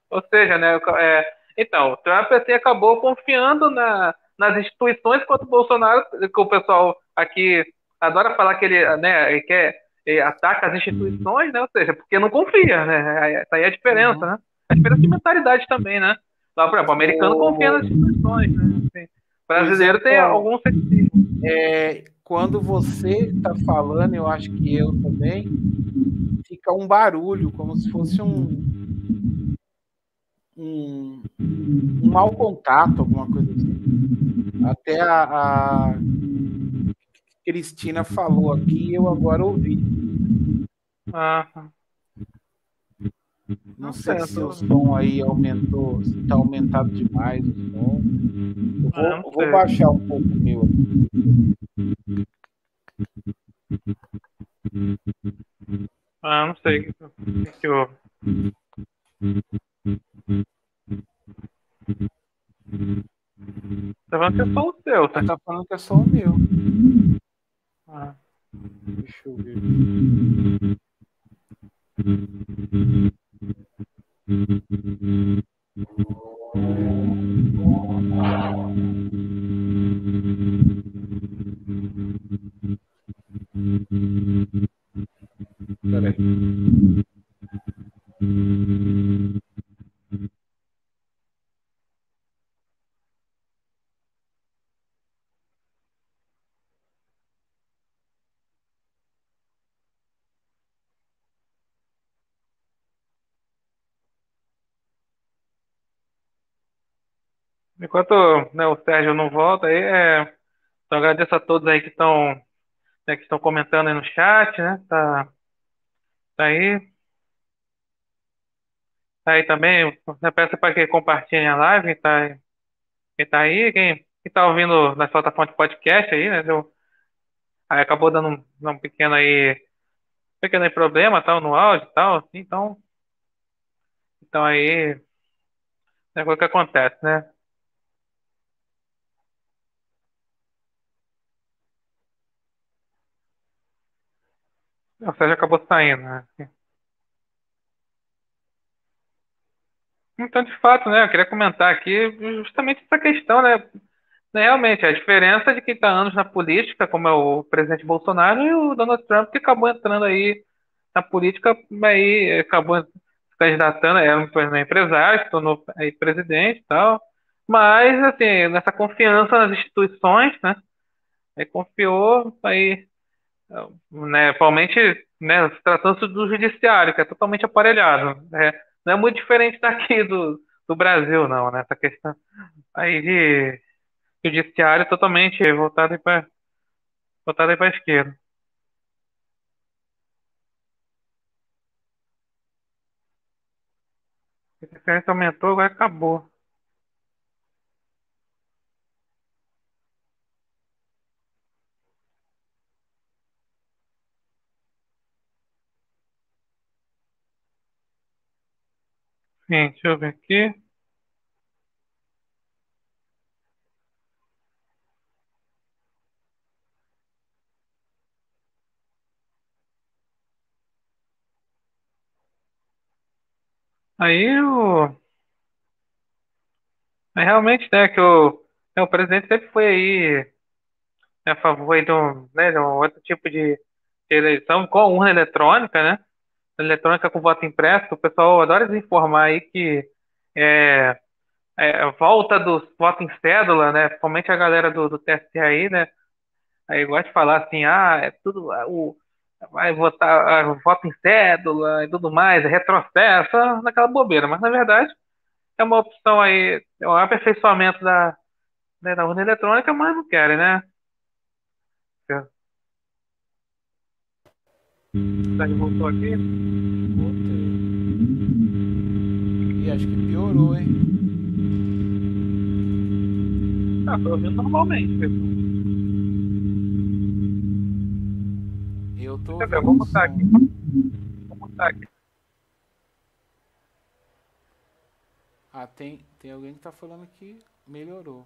Ou seja, né? É, então, o Trump assim, acabou confiando na, nas instituições, enquanto o Bolsonaro, que o pessoal aqui adora falar que ele, né, ele quer ele ataca as instituições, né? Ou seja, porque não confia, né? Essa aí é a diferença, uhum. né? A diferença de mentalidade também, né? Lá, por exemplo, o americano confia nas instituições, né? Assim, o brasileiro tem algum sentido é, quando você está falando, eu acho que eu também, fica um barulho, como se fosse um, um, um mau contato, alguma coisa assim. Até a, a Cristina falou aqui, eu agora ouvi. Ah. Não sei se o som aí aumentou, se está aumentado demais o som. Eu vou, ah, vou baixar um pouco o meu aqui. Ah, não sei o que, que houve. Tá falando que é só o tá? Tá falando que é só o meu. Ah. Deixa eu ver. Peraí. Enquanto né, o Sérgio não volta, aí, é... então agradeço a todos aí que estão né, que estão comentando aí no chat, né? Tá, tá aí. Tá aí também. Eu peço para que compartilhem a live, quem tá, quem tá aí, quem, quem tá ouvindo na plataforma de podcast aí, né? Deu, aí acabou dando um, um pequeno aí, pequeno aí problema tal, no áudio tal, assim, então. Então aí. É o que acontece, né? O Sérgio acabou saindo, né? Então, de fato, né, eu queria comentar aqui justamente essa questão, né, né realmente, a diferença de quem está anos na política, como é o presidente Bolsonaro, e o Donald Trump, que acabou entrando aí na política, aí acabou se candidatando, era um empresário, se tornou aí presidente e tal, mas, assim, nessa confiança nas instituições, né, aí confiou, aí né, principalmente né, tratando-se do judiciário, que é totalmente aparelhado. Né? Não é muito diferente daqui do, do Brasil, não, né? Essa questão aí de judiciário totalmente voltado para voltado para a esquerda. A diferença aumentou, agora acabou. Sim, deixa eu ver aqui. Aí o. Realmente, né, que o, é, o presidente sempre foi aí né, a favor aí de um, né, de um outro tipo de eleição com urna eletrônica, né? Eletrônica com voto impresso, o pessoal adora desinformar aí que é, é, volta do voto em cédula, né? Principalmente a galera do, do TSE aí, né? Aí gosta de falar assim, ah, é tudo o vai votar, uh, voto em cédula e tudo mais, é retrocesso, naquela bobeira, mas na verdade é uma opção aí, é um aperfeiçoamento da, né, da urna eletrônica, mas não querem, né? Que voltou aqui? Voltei. E acho que piorou, hein? Ah, tô ouvindo normalmente, pessoal. Eu tô. Quer ver? Vou botar aqui. Vou botar aqui. Ah, tem, tem alguém que tá falando que melhorou.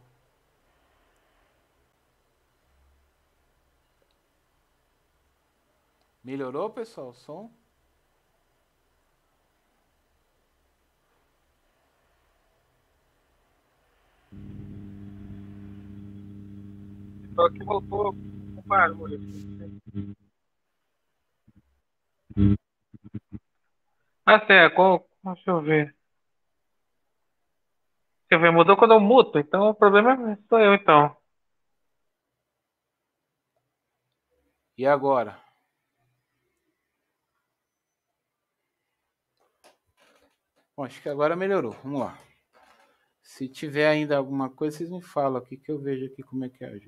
Melhorou, pessoal, o som? Só que voltou com barulho. Ah, é, qual, deixa eu ver. Deixa eu ver, mudou quando eu muto, então o problema sou eu, então. E agora? Bom, acho que agora melhorou. Vamos lá. Se tiver ainda alguma coisa, vocês me falam aqui que eu vejo aqui como é que é a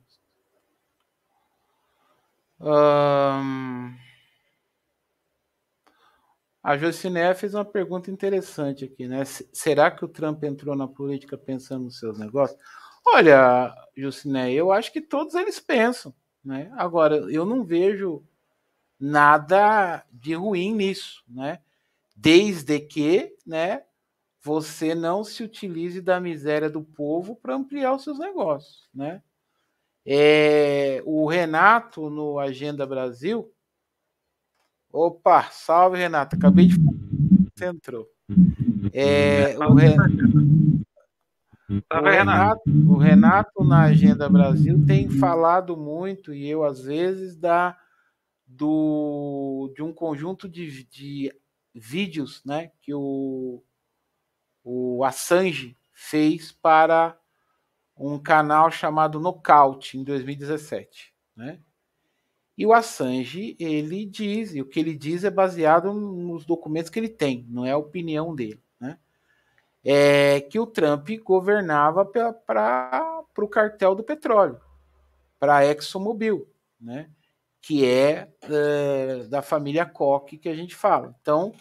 Um... A Jociné fez uma pergunta interessante aqui, né? Será que o Trump entrou na política pensando nos seus negócios? Olha, Jociné, eu acho que todos eles pensam, né? Agora, eu não vejo nada de ruim nisso, né? Desde que, né, você não se utilize da miséria do povo para ampliar os seus negócios, né? É, o Renato no Agenda Brasil. Opa, salve Renato, acabei de você entrou. É, o, Re... o, Renato, o Renato na Agenda Brasil tem falado muito e eu às vezes da do de um conjunto de, de vídeos né, que o, o Assange fez para um canal chamado Nocaute em 2017. Né? E o Assange, ele diz, e o que ele diz é baseado nos documentos que ele tem, não é a opinião dele. Né? É que o Trump governava para o cartel do petróleo, para a ExxonMobil. Né? Que é, é, da família Koch que a gente fala. Então,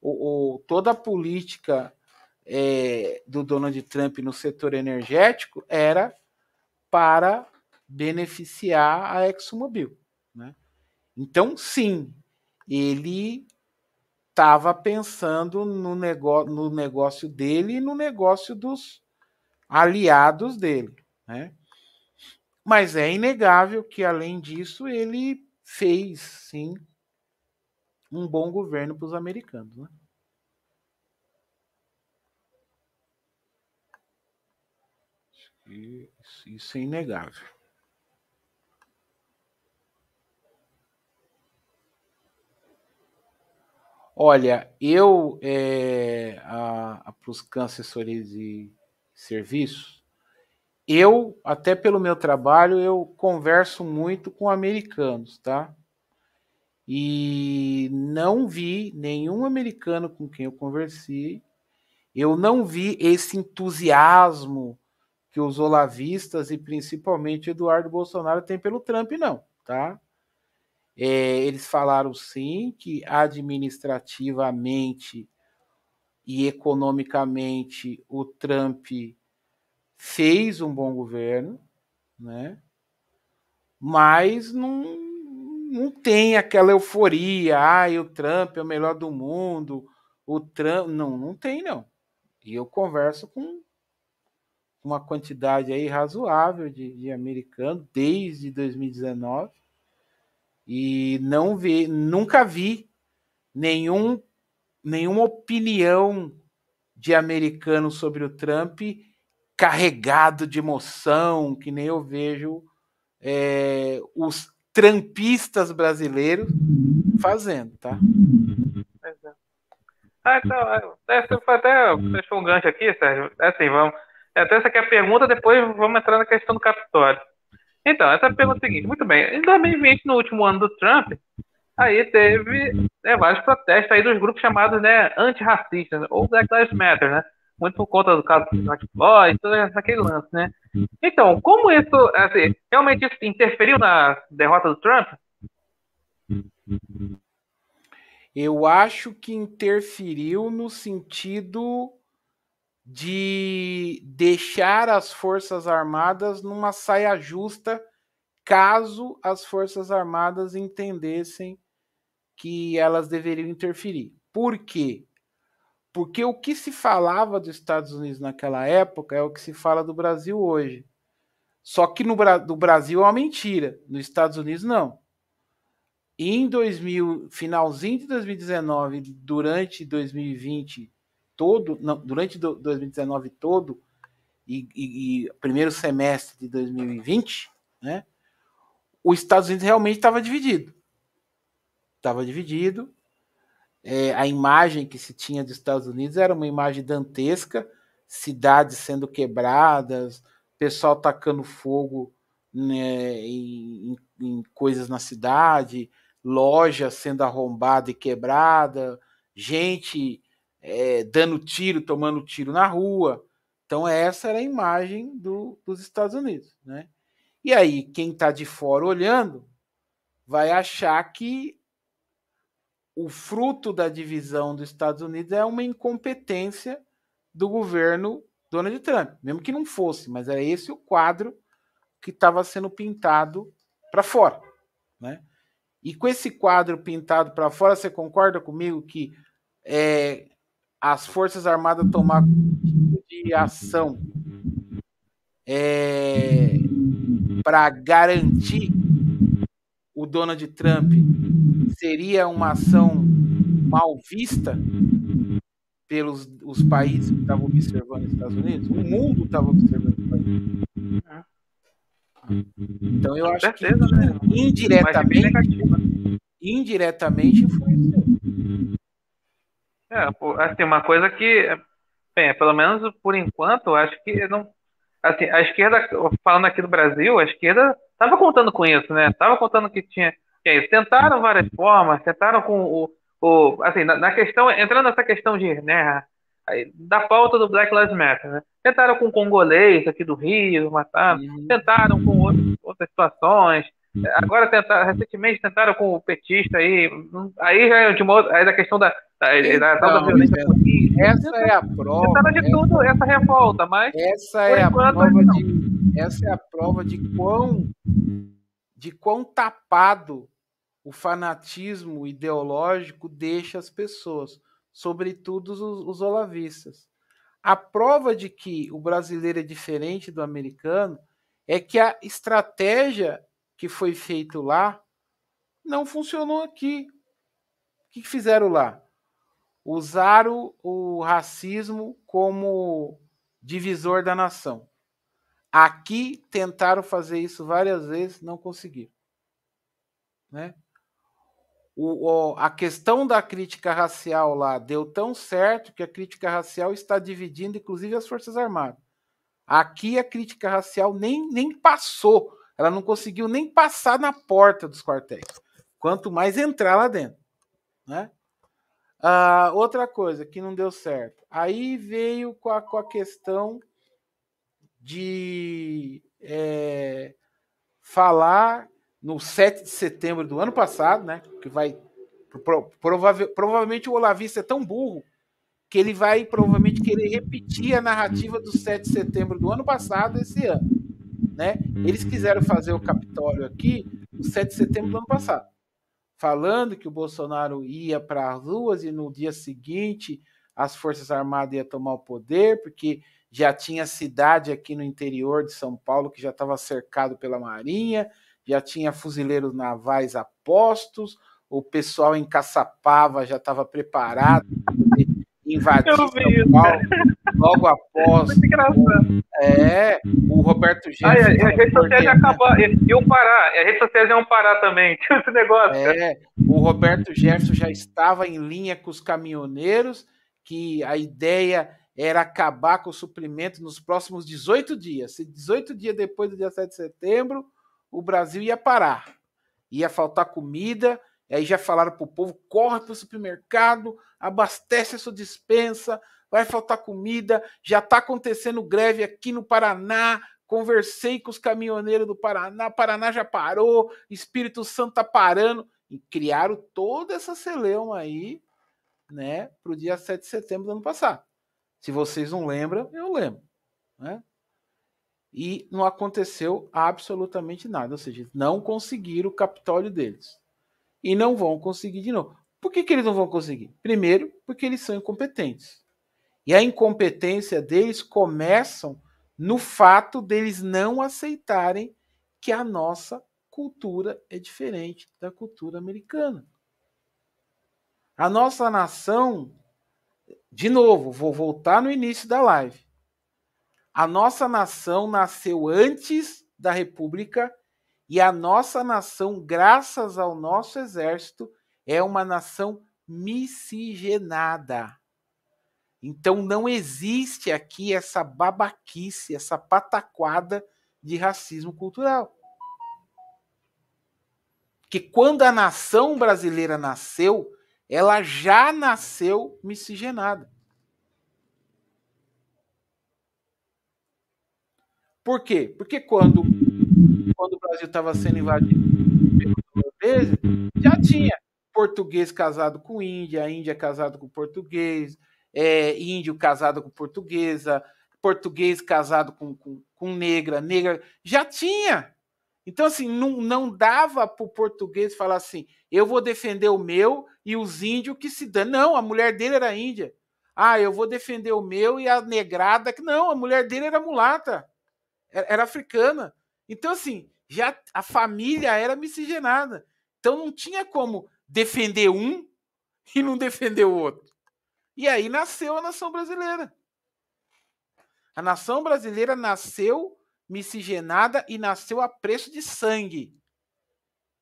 o, o toda a política é, do Donald Trump no setor energético era para beneficiar a ExxonMobil. Né? Então, sim, ele estava pensando no, negócio, no negócio dele e no negócio dos aliados dele. Né? Mas é inegável que, além disso, ele fez, sim, um bom governo para os americanos. Né? Isso, é inegável. Olha, eu, é, para os assessorias e serviços, eu, até pelo meu trabalho, eu converso muito com americanos, tá? E não vi nenhum americano com quem eu conversei eu não vi esse entusiasmo que os olavistas e principalmente Eduardo Bolsonaro têm pelo Trump, não, tá? É, eles falaram sim que administrativamente e economicamente o Trump fez um bom governo, né? Mas não, não tem aquela euforia, ah, o Trump é o melhor do mundo, o Trump, não, não tem não. E eu converso com uma quantidade aí razoável de, de americanos desde 2019 e não vi, nunca vi nenhum, nenhuma opinião de americano sobre o Trump carregado de emoção, que nem eu vejo é, os trampistas brasileiros fazendo, tá? Ah, então, essa é, foi até fechou um gancho aqui, Sérgio. É assim, vamos. Até essa aqui é a pergunta, depois vamos entrar na questão do Capitólio. Então, essa pergunta é a seguinte, muito bem, em 2020, no último ano do Trump, aí teve né, vários protestos aí dos grupos chamados né, antirracistas, ou Black Lives Matter, né? Muito por conta do caso do George Floyd, todo aquele lance, né? Então, como isso, assim, realmente isso interferiu na derrota do Trump? Eu acho que interferiu no sentido de deixar as Forças Armadas numa saia justa caso as Forças Armadas entendessem que elas deveriam interferir. Por quê? Porque o que se falava dos Estados Unidos naquela época é o que se fala do Brasil hoje. Só que no do Brasil é uma mentira, nos Estados Unidos não. Em 2000, finalzinho de 2019, durante 2020 todo, não, durante 2019 todo e, e, e, primeiro semestre de 2020, né, os Estados Unidos realmente estava dividido. Estava dividido. É, a imagem que se tinha dos Estados Unidos era uma imagem dantesca, cidades sendo quebradas, pessoal tacando fogo né, em, em, coisas na cidade, lojas sendo arrombada e quebrada, gente é, dando tiro, tomando tiro na rua. Então, essa era a imagem do, dos Estados Unidos. Né? E aí, quem está de fora olhando vai achar que o fruto da divisão dos Estados Unidos é uma incompetência do governo Donald Trump, mesmo que não fosse, mas era esse o quadro que estava sendo pintado para fora, né? E com esse quadro pintado para fora, você concorda comigo que é, as Forças Armadas tomar tipo de ação é, para garantir o Donald Trump seria uma ação mal vista pelos os países que estavam observando os Estados Unidos? O mundo estava observando os Estados Unidos. Então eu acho que né? indiretamente, indiretamente influenciou. É, assim, uma coisa que, bem, pelo menos por enquanto, acho que não. Assim, a esquerda, falando aqui do Brasil, a esquerda estava contando com isso, né? Estava contando que tinha, é isso. Tentaram várias formas, tentaram com o, o assim, na, na, questão, entrando nessa questão de, né, da pauta do Black Lives Matter, né? Tentaram com o congolês aqui do Rio, mataram, uhum. tentaram com outras, outras situações, Agora tentaram, recentemente tentaram com o petista aí, aí já é de modo, aí da questão da, da, então, da, da violência política. Essa é a prova. Tentaram de tudo essa revolta, mas essa é a prova de, essa é a prova de quão de quão tapado o fanatismo ideológico deixa as pessoas, sobretudo os, os olavistas. A prova de que o brasileiro é diferente do americano é que a estratégia que foi feito lá não funcionou aqui. O que fizeram lá? Usaram o racismo como divisor da nação. Aqui tentaram fazer isso várias vezes, não conseguiram. Né? O, a questão da crítica racial lá deu tão certo que a crítica racial está dividindo, inclusive, as Forças Armadas. Aqui a crítica racial nem, nem passou ela não conseguiu nem passar na porta dos quartéis, quanto mais entrar lá dentro, né? Uh, outra coisa que não deu certo. Aí veio com a, com a questão de é, falar no 7 de setembro do ano passado, né? Que vai. Provável, provavelmente o Olavista é tão burro que ele vai provavelmente querer repetir a narrativa do 7 de setembro do ano passado esse ano. Né? Eles quiseram fazer o Capitólio aqui no 7 de setembro do ano passado, falando que o Bolsonaro ia para as ruas e no dia seguinte as Forças Armadas iam tomar o poder, porque já tinha cidade aqui no interior de São Paulo que já estava cercado pela Marinha, já tinha fuzileiros navais a postos, o pessoal em Caçapava já estava preparado invadir São Paulo logo após. Muito engraçado. É, o Roberto Jefferson. Ah, as redes sociais já acabou, iam parar, as redes sociais iam parar também, tinha esse negócio. É, o Roberto Jefferson já estava em linha com os caminhoneiros, que a ideia era acabar com o suprimento nos próximos 18 dias. Se 18 dias depois do dia 7 de setembro, o Brasil ia parar. Ia faltar comida, aí já falaram para o povo: corre para o supermercado, abastece a sua dispensa, vai faltar comida, já está acontecendo greve aqui no Paraná. Conversei com os caminhoneiros do Paraná, Paraná já parou, Espírito Santo está parando, e criaram toda essa celeuma aí, né, para o dia 7 de setembro do ano passado. Se vocês não lembram, eu lembro, né? E não aconteceu absolutamente nada, ou seja, não conseguiram o Capitólio deles. E não vão conseguir de novo. Por que, que eles não vão conseguir? Primeiro, porque eles são incompetentes. E a incompetência deles começam no fato deles não aceitarem que a nossa cultura é diferente da cultura americana. A nossa nação, de novo, vou voltar no início da live. A nossa nação nasceu antes da República e a nossa nação, graças ao nosso exército, é uma nação miscigenada. Então não existe aqui essa babaquice, essa pataquada de racismo cultural. Que quando a nação brasileira nasceu, ela já nasceu miscigenada. Por quê? Porque quando, quando o Brasil estava sendo invadido vezes, já tinha português casado com índia, índia casado com português, é, índio casado com portuguesa, português casado com, com, com negra, negra. Já tinha. Então, assim, não, não dava para o português falar assim: eu vou defender o meu e os índios que se dão. Não, a mulher dele era índia. Ah, eu vou defender o meu e a negrada. Não, a mulher dele era mulata, era, africana. Então, assim, já a família era miscigenada. Então, não tinha como defender um e não defender o outro. E aí nasceu a nação brasileira. A nação brasileira nasceu miscigenada e nasceu a preço de sangue.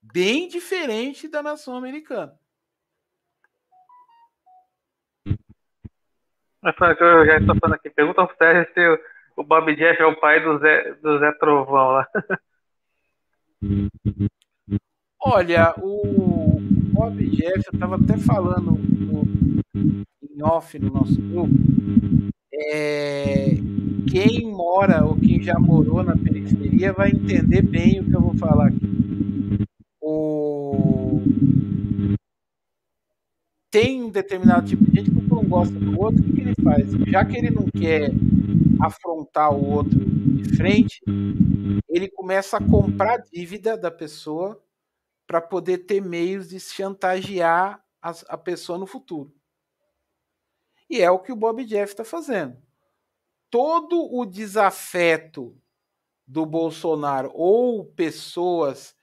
Bem diferente da nação americana. Eu já estou falando aqui. Pergunta ao Sérgio se o Bob Jeff é o pai do Zé, do Zé Trovão lá. Olha, o Bob Jeff, eu estava até falando no, em off no nosso grupo, é, quem mora ou quem já morou na periferia vai entender bem o que eu vou falar aqui. Tem um determinado tipo de gente que não gosta do outro, o que, ele faz? Já que ele não quer afrontar o outro de frente, ele começa a comprar dívida da pessoa para poder ter meios de chantagear a, a pessoa no futuro. E é o que o Bob Jeff está fazendo. Todo o desafeto do Bolsonaro ou pessoas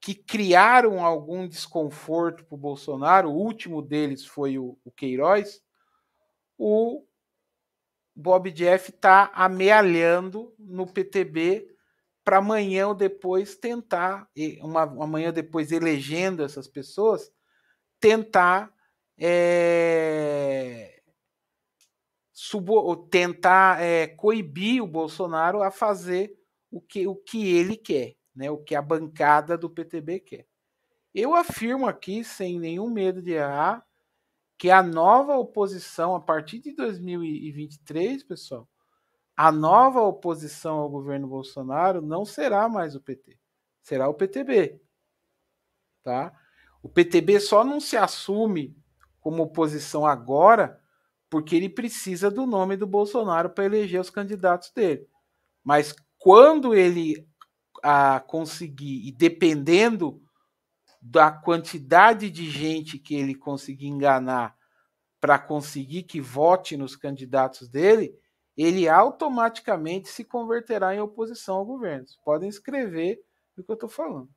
que criaram algum desconforto para o Bolsonaro, o último deles foi o, o Queiroz, o Bob Jeff está amealhando no PTB para amanhã ou depois tentar, uma, amanhã depois elegendo essas pessoas, tentar é, subo, tentar é, coibir o Bolsonaro a fazer o que, o que ele quer, né? o que a bancada do PTB quer. Eu afirmo aqui, sem nenhum medo de errar, que a nova oposição, a partir de 2023, pessoal, a nova oposição ao governo Bolsonaro não será mais o PT, será o PTB. Tá? O PTB só não se assume como oposição agora porque ele precisa do nome do Bolsonaro para eleger os candidatos dele. Mas quando ele a, conseguir, e dependendo da quantidade de gente que ele conseguir enganar para conseguir que vote nos candidatos dele, ele automaticamente se converterá em oposição ao governo. Vocês podem escrever o que eu estou falando.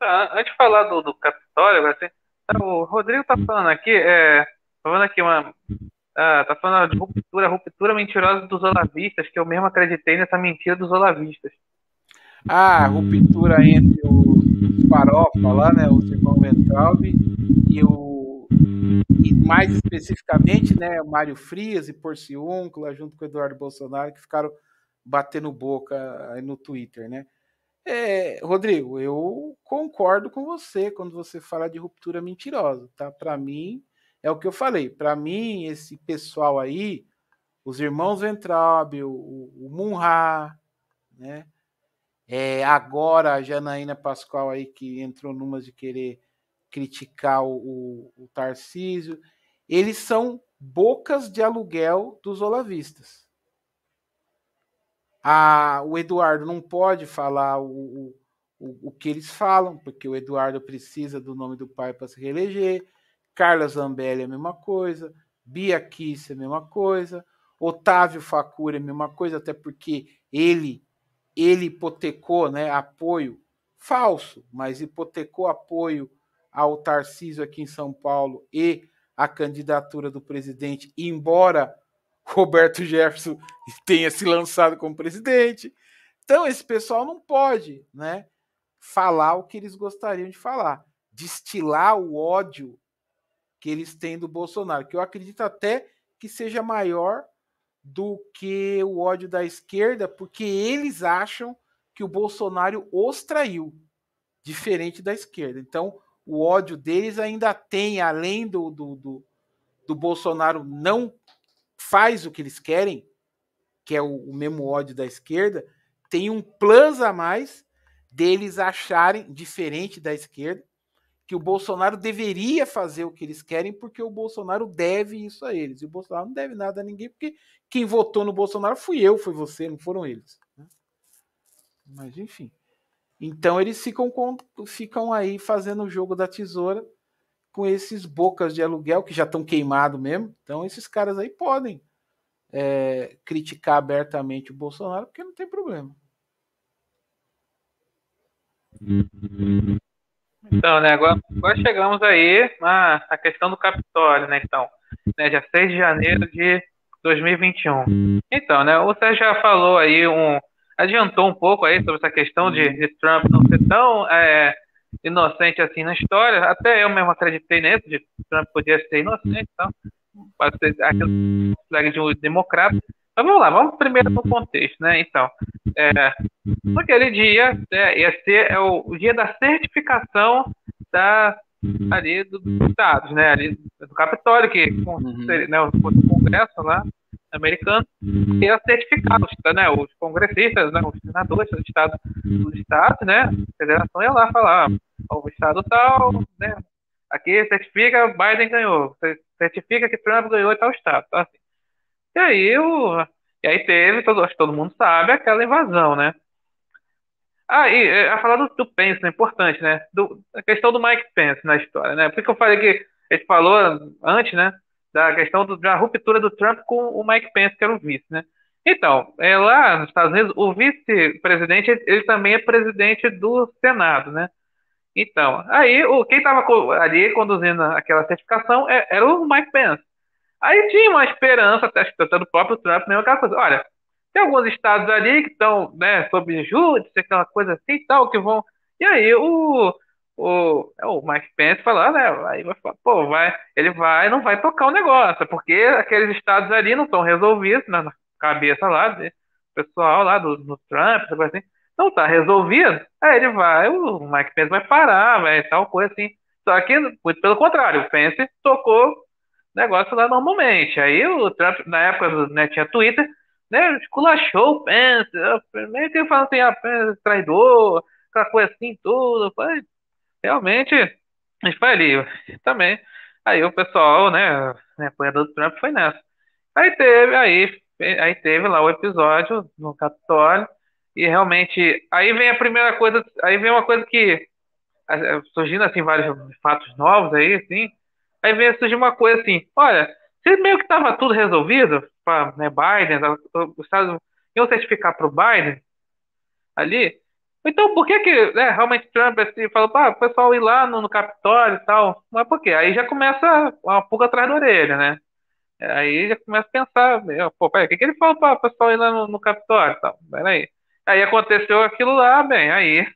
Ah, antes de falar do, do Capitólio, assim, o Rodrigo está falando aqui, é, falando aqui uma, ah, tá falando de ruptura, ruptura mentirosa dos olavistas, que eu mesmo acreditei nessa mentira dos olavistas. Ah, ruptura entre o farofa lá, né, o irmão Ventralb e o e mais especificamente, né, o Mário Frias e Porciúncula junto com o Eduardo Bolsonaro que ficaram batendo boca no Twitter, né? É, Rodrigo, eu concordo com você quando você fala de ruptura mentirosa, tá? Para mim, é o que eu falei. Para mim, esse pessoal aí, os irmãos Ventraub, o, o Munha, né? É, agora a Janaína Pascoal aí que entrou numa de querer criticar o, o, o Tarcísio, eles são bocas de aluguel dos olavistas. A, o Eduardo não pode falar o, o, o que eles falam, porque o Eduardo precisa do nome do pai para se reeleger. Carla Zambelli é a mesma coisa. Bia Kiss é a mesma coisa. Otávio Facura é a mesma coisa, até porque ele ele hipotecou né, apoio falso, mas hipotecou apoio ao Tarcísio aqui em São Paulo e a candidatura do presidente, embora Roberto Jefferson tenha se lançado como presidente. Então, esse pessoal não pode né, falar o que eles gostariam de falar, destilar o ódio que eles têm do Bolsonaro, que eu acredito até que seja maior do que o ódio da esquerda, porque eles acham que o Bolsonaro os traiu, diferente da esquerda. Então, o ódio deles ainda tem, além do, do, do, do Bolsonaro não faz o que eles querem, que é o, o mesmo ódio da esquerda, tem um plus a mais deles acharem, diferente da esquerda, que o Bolsonaro deveria fazer o que eles querem porque o Bolsonaro deve isso a eles. E o Bolsonaro não deve nada a ninguém porque quem votou no Bolsonaro fui eu, foi você, não foram eles. Né? Mas enfim. Então eles ficam, com, ficam aí fazendo o jogo da tesoura com esses bocas de aluguel que já estão queimados mesmo. Então, esses caras aí podem é, criticar abertamente o Bolsonaro, porque não tem problema. Então, né, agora, agora chegamos aí na, na questão do Capitólio, né, então, né, dia 6 de janeiro de 2021. Então, né, Sérgio já falou aí, um, adiantou um pouco aí sobre essa questão de, de Trump não ser tão é, inocente assim na história. Até eu mesmo acreditei nisso, de Trump podia ser inocente, então, pode ser flag de um democrata. Mas vamos lá, vamos primeiro no contexto, né? Então, é, naquele dia é, ia ser é o, o, dia da certificação da, ali dos estados, né? Ali do Capitólio, que com, né, o Congresso lá americano, ia certificar os, né, os congressistas, né, os senadores dos estados, dos estados, né? A federação ia lá falar, o estado tal, né? Aqui certifica Biden ganhou, certifica que Trump ganhou e tal estado, tá assim. E aí, o, e aí teve, todo, acho que todo mundo sabe, aquela invasão, né? Ah, e é, a falar do, do Pence é importante, né? Do, a questão do Mike Pence na história, né? Por que eu falei que ele falou antes, né? Da questão do, da ruptura do Trump com o Mike Pence, que era o vice, né? Então, é, lá nos Estados Unidos, o vice-presidente, ele também é presidente do Senado, né? Então, aí o, quem estava ali conduzindo aquela certificação é, era o Mike Pence. Aí tinha uma esperança, até do próprio Trump, mesmo aquela coisa. Olha, tem alguns estados ali que estão né, sob júdice, aquela coisa assim e tal, que vão. E aí o, o, é, o Mike Pence falou, né? Aí vai falar, pô, vai, ele vai não vai tocar o negócio, porque aqueles estados ali não estão resolvidos na cabeça lá, do pessoal lá do, do Trump, assim. não tá resolvido, aí ele vai, o Mike Pence vai parar, vai tal coisa assim. Só que, muito pelo contrário, o Pence tocou negócio lá normalmente. Aí o Trump, na época, né, tinha Twitter, né, esculachou o Pence, meio que falando assim, ah, Pence, traidor, aquela coisa assim, tudo. Foi, realmente, a gente foi ali também. Aí o pessoal, né, né apoiador do Trump foi nessa. Aí teve, aí, aí teve lá o episódio no Capitólio, e realmente, aí vem a primeira coisa, aí vem uma coisa que surgindo assim vários fatos novos aí, assim, aí vem surgir uma coisa assim, olha, se meio que estava tudo resolvido, para né, Biden, os Estados iam certificar para o Biden ali, então por que que né, realmente Trump assim, falou para o pessoal ir lá no, no Capitólio e tal, mas por quê? Aí já começa uma pulga atrás da orelha, né? Aí já começa a pensar, pô, peraí, o que, que ele falou para o pessoal ir lá no, no Capitólio e tal, peraí. Aí aconteceu aquilo lá, bem, aí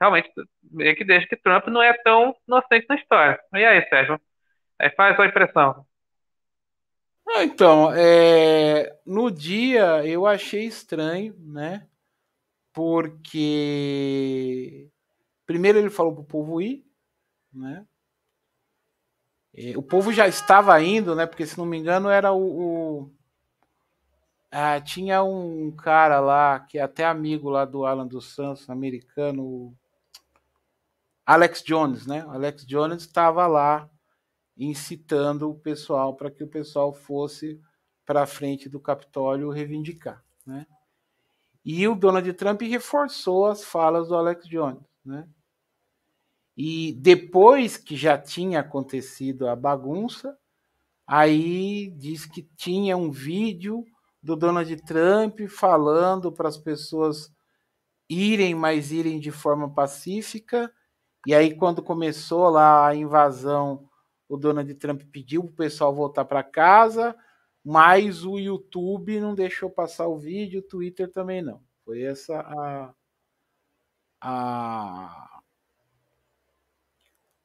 realmente meio que deixa que Trump não é tão inocente na história. E aí, Sérgio? Aí faz a sua impressão. Ah, então, é, no dia eu achei estranho, né? Porque primeiro ele falou para o povo ir, né? O povo já estava indo, né? Porque se não me engano era o, o ah, tinha um cara lá, que é até amigo lá do Alan dos Santos, americano, Alex Jones, né? Alex Jones estava lá incitando o pessoal para que o pessoal fosse para a frente do Capitólio reivindicar, né? E o Donald Trump reforçou as falas do Alex Jones, né? E depois que já tinha acontecido a bagunça, aí diz que tinha um vídeo do Donald Trump falando para as pessoas irem, mas irem de forma pacífica. E aí, quando começou lá a invasão, o Donald Trump pediu para o pessoal voltar para casa, mas o YouTube não deixou passar o vídeo, o Twitter também não. Foi essa a, a,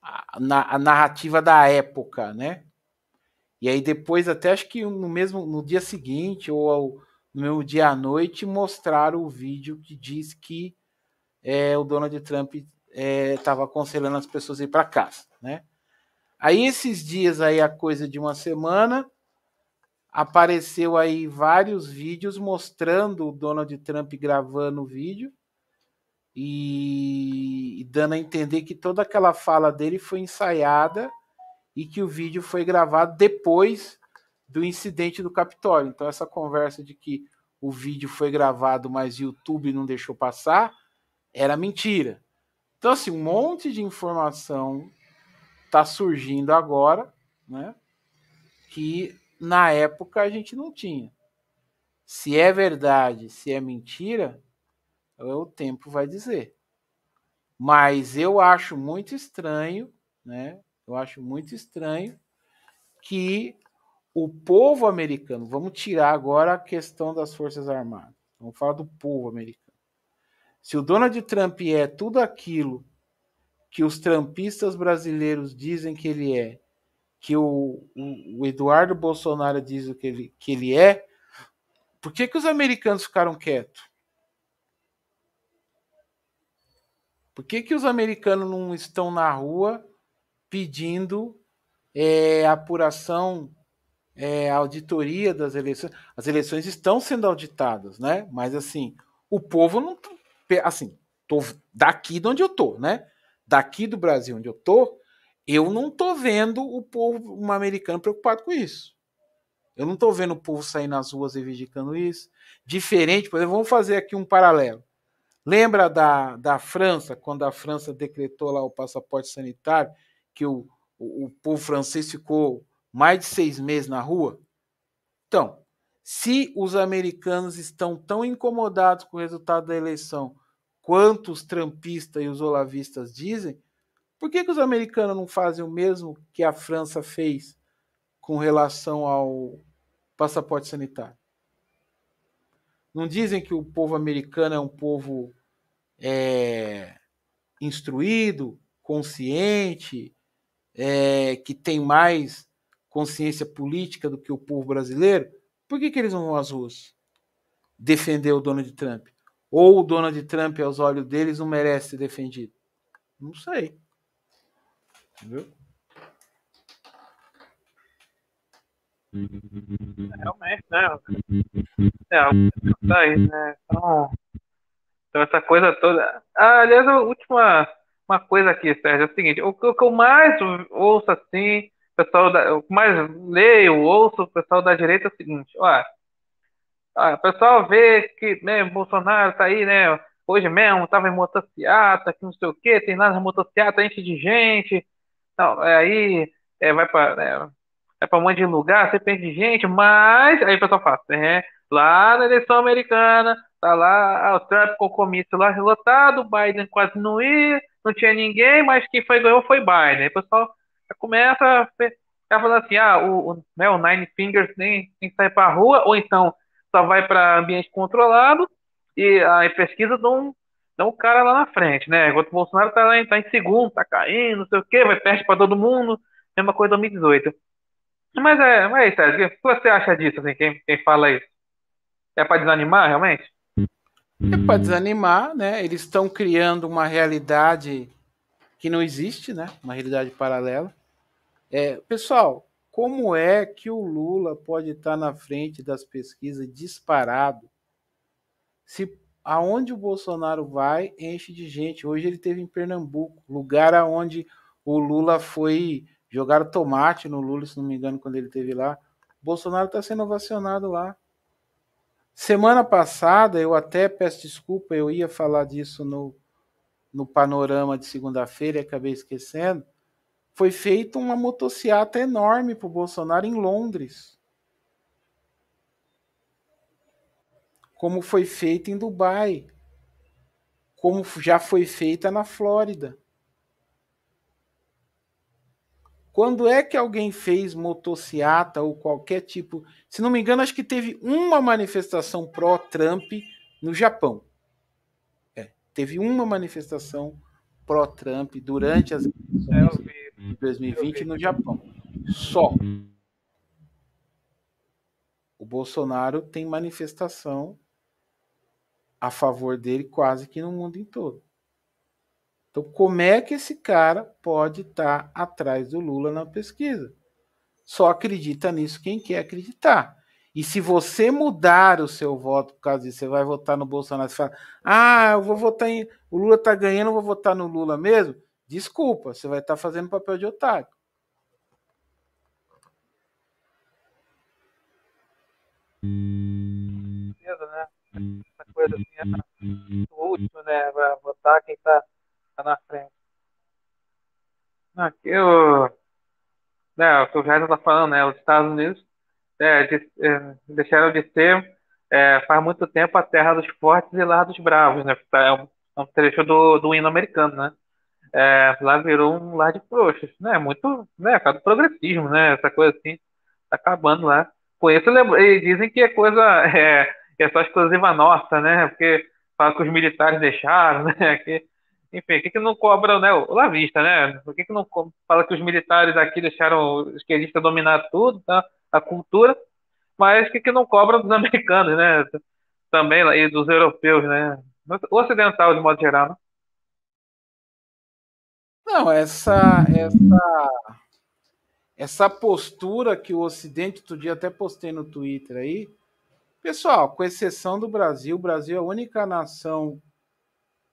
a, a narrativa da época, né? E aí depois, até acho que no mesmo no dia seguinte ou ao, no meu dia à noite, mostraram o vídeo que diz que é, o Donald Trump estava é, aconselhando as pessoas a ir para casa, né? Aí esses dias aí, a coisa de uma semana, apareceu aí vários vídeos mostrando o Donald Trump gravando o vídeo e, dando a entender que toda aquela fala dele foi ensaiada e que o vídeo foi gravado depois do incidente do Capitólio. Então, essa conversa de que o vídeo foi gravado, mas o YouTube não deixou passar, era mentira. Então, assim, um monte de informação está surgindo agora, né? Que na época a gente não tinha. Se é verdade, se é mentira, o tempo vai dizer. Mas eu acho muito estranho, né? Eu acho muito estranho que o povo americano, vamos tirar agora a questão das Forças Armadas, vamos falar do povo americano. Se o Donald Trump é tudo aquilo que os trumpistas brasileiros dizem que ele é, que o, o, Eduardo Bolsonaro diz o que ele, que ele é, por que, que os americanos ficaram quietos? Por que, que os americanos não estão na rua pedindo é, apuração, é, auditoria das eleições. As eleições estão sendo auditadas, né? Mas assim, o povo não. Assim, tô daqui de onde eu tô, né? Daqui do Brasil onde eu tô, eu não tô vendo o povo americano preocupado com isso. Eu não tô vendo o povo sair nas ruas reivindicando isso. Diferente, por exemplo, vamos fazer aqui um paralelo. Lembra da, da França, quando a França decretou lá o passaporte sanitário que o, o, o povo francês ficou mais de seis meses na rua? Então, se os americanos estão tão incomodados com o resultado da eleição quanto os trampistas e os olavistas dizem, por que, que os americanos não fazem o mesmo que a França fez com relação ao passaporte sanitário? Não dizem que o povo americano é um povo é, instruído, consciente, é, que tem mais consciência política do que o povo brasileiro, por que, que eles não vão às ruas defender o Donald Trump? Ou o Donald Trump, aos olhos deles, não merece ser defendido? Não sei. Entendeu? Realmente, né? É algo que tá aí, né? Então, então, essa coisa toda. Ah, aliás, a última uma coisa aqui, Sérgio, é o seguinte: o, que eu mais ouço assim, pessoal da, que mais leio, ouço o pessoal da direita é o seguinte: ó, o pessoal vê que né, Bolsonaro tá aí, né? Hoje mesmo tava em motocicleta, que não sei o que, tem lá na motocicleta, enche de gente. Não, é, aí é, vai para né, vai para um monte de lugar, você perde gente, mas aí o pessoal fala, é, lá na eleição americana, tá lá, ah, o Trump com o comício lá relotado, Biden quase não ia, não tinha ninguém, mas quem foi ganhou foi Biden. Aí o pessoal começa a ficar falando assim, ah, o, o, né, o Nine Fingers nem, nem sai pra rua, ou então só vai para ambiente controlado e a pesquisa dão, dão o cara lá na frente, né? Enquanto o Bolsonaro tá, lá, tá em segundo, tá caindo, não sei o quê, vai perto para todo mundo, mesma coisa 2018. Mas é, mas é Sérgio, o que você acha disso, assim, quem, quem fala isso? É para desanimar, realmente? É para desanimar, né? Eles estão criando uma realidade que não existe, né? Uma realidade paralela. É, pessoal, como é que o Lula pode estar na frente das pesquisas disparado se aonde o Bolsonaro vai enche de gente? Hoje ele teve em Pernambuco, lugar aonde o Lula foi Jogaram tomate no Lula, se não me engano, quando ele teve lá. O Bolsonaro está sendo ovacionado lá. Semana passada, eu até peço desculpa, eu ia falar disso no, no panorama de segunda-feira e acabei esquecendo. Foi feita uma motociata enorme para o Bolsonaro em Londres. Como foi feita em Dubai. Como já foi feita na Flórida. Quando é que alguém fez motociata ou qualquer tipo? Se não me engano, acho que teve uma manifestação pró-Trump no Japão. É, teve uma manifestação pró-Trump durante as eleições de 2020 no Japão. Só. O Bolsonaro tem manifestação a favor dele quase que no mundo em todo. Então, como é que esse cara pode estar atrás do Lula na pesquisa? Só acredita nisso quem quer acreditar. E se você mudar o seu voto por causa disso, você vai votar no Bolsonaro, você fala, ah, eu vou votar em. O Lula tá ganhando, eu vou votar no Lula mesmo? Desculpa, você vai estar tá fazendo papel de otário. Beleza, né? Essa coisa assim, o último, né? Vai votar quem tá tá na frente. Aqui o, né, o que o Jair está falando, né? Os Estados Unidos é, de, é, deixaram de ser é, faz muito tempo a terra dos fortes e lá dos bravos, né? É um, é um trecho do, do hino americano, né? É, lá virou um lar de frouxos, né? Muito, né? Por causa do progressismo, né? Essa coisa assim, tá acabando lá. Com isso, e dizem que é coisa, é, é só exclusiva nossa, né? Porque fala que os militares deixaram, né? Que, enfim, por que, que não cobra né, o Lavista, né? Por que, que não fala que os militares aqui deixaram os esquerdistas dominar tudo, tá? a cultura, mas por que, que não cobram dos americanos, né? Também, e dos europeus, né? O ocidental, de modo geral, né? Não, essa, essa, essa postura que o Ocidente, outro dia até postei no Twitter aí, pessoal, com exceção do Brasil, o Brasil é a única nação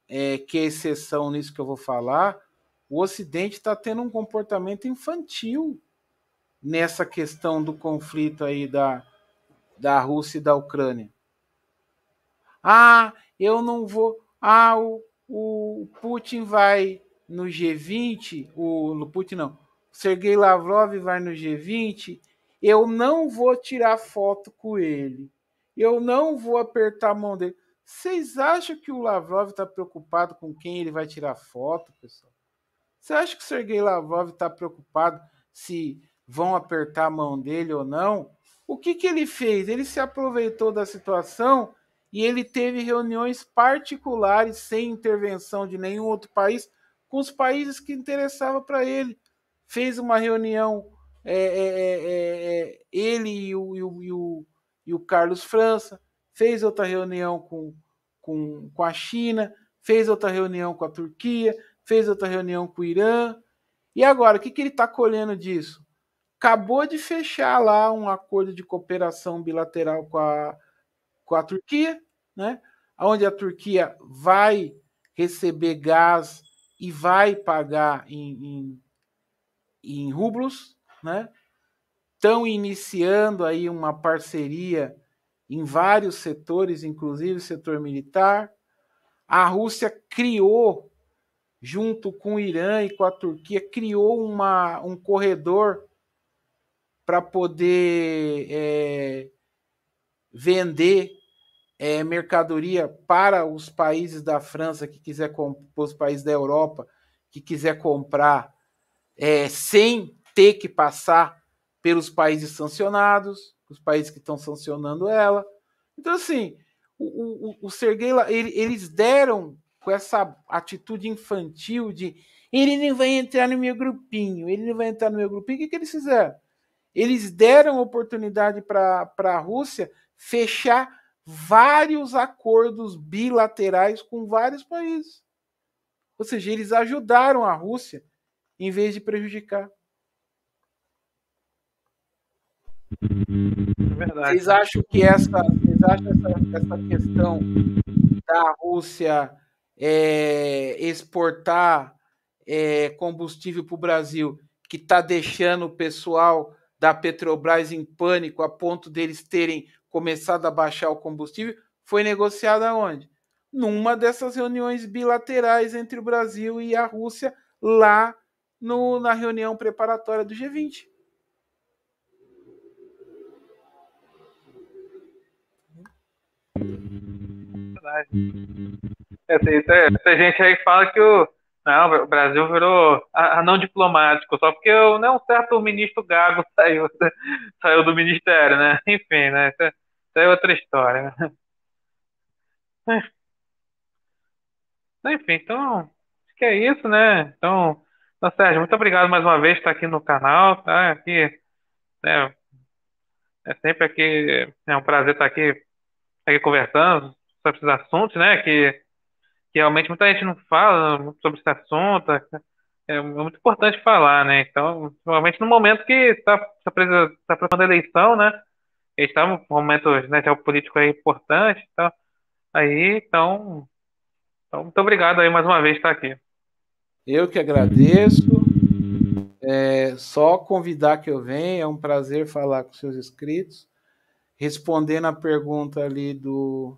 é, que é exceção nisso que eu vou falar, o Ocidente está tendo um comportamento infantil nessa questão do conflito aí da, da Rússia e da Ucrânia. Ah, eu não vou. Ah, o, o Putin vai no G20, o Putin não, Sergei Lavrov vai no G20, eu não vou tirar foto com ele. Eu não vou apertar a mão dele. Vocês acham que o Lavrov está preocupado com quem ele vai tirar foto, pessoal? Você acha que o Sergei Lavrov está preocupado se vão apertar a mão dele ou não? O que, que ele fez? Ele se aproveitou da situação e ele teve reuniões particulares sem intervenção de nenhum outro país com os países que interessavam para ele. Fez uma reunião, é, é, é, é, ele e o, e, o, e, o, e o Carlos França, fez outra reunião com, com, com a China, fez outra reunião com a Turquia, fez outra reunião com o Irã. E agora, o que, que ele está colhendo disso? Acabou de fechar lá um acordo de cooperação bilateral com a, com a Turquia, né? onde a Turquia vai receber gás e vai pagar em, em, em rublos, né? Estão iniciando aí uma parceria em vários setores, inclusive o setor militar. A Rússia criou, junto com o Irã e com a Turquia, criou uma, um corredor para poder é, vender é, mercadoria para os países da França que quiser os países da Europa que quiser comprar é, sem ter que passar pelos países sancionados, os países que estão sancionando ela. Então, assim, o, o, o ele, eles deram com essa atitude infantil de ele não vai entrar no meu grupinho, ele não vai entrar no meu grupinho. O que, que eles fizeram? Eles deram oportunidade para a Rússia fechar vários acordos bilaterais com vários países. Ou seja, eles ajudaram a Rússia em vez de prejudicar. É verdade. Vocês acham que essa, vocês acham essa, essa questão da Rússia é, exportar é, combustível para o Brasil, que está deixando o pessoal da Petrobras em pânico a ponto deles terem começado a baixar o combustível, foi negociada onde? Numa dessas reuniões bilaterais entre o Brasil e a Rússia, lá no, na reunião preparatória do G20. Verdade. Essa, gente aí fala que o, não, o Brasil virou a, a não diplomático, só porque né, um certo ministro Gago saiu, saiu do ministério, né? Enfim, né? Isso é, é outra história, né? Enfim, então, acho que é isso, né? Então, então, Sérgio, muito obrigado mais uma vez por estar aqui no canal, tá? Aqui, né? É sempre aqui, é um prazer estar aqui, aqui conversando sobre esses assuntos, né? Que, que realmente muita gente não fala sobre esse assunto. É, é muito importante falar, né? Então, principalmente no momento que está tá, tá, tá preparando a eleição, né? Está num momento né, geopolítico aí importante, então, aí, então, então, muito obrigado aí mais uma vez estar aqui. Eu que agradeço. É só convidar que eu venha, é um prazer falar com seus inscritos. Respondendo a pergunta ali do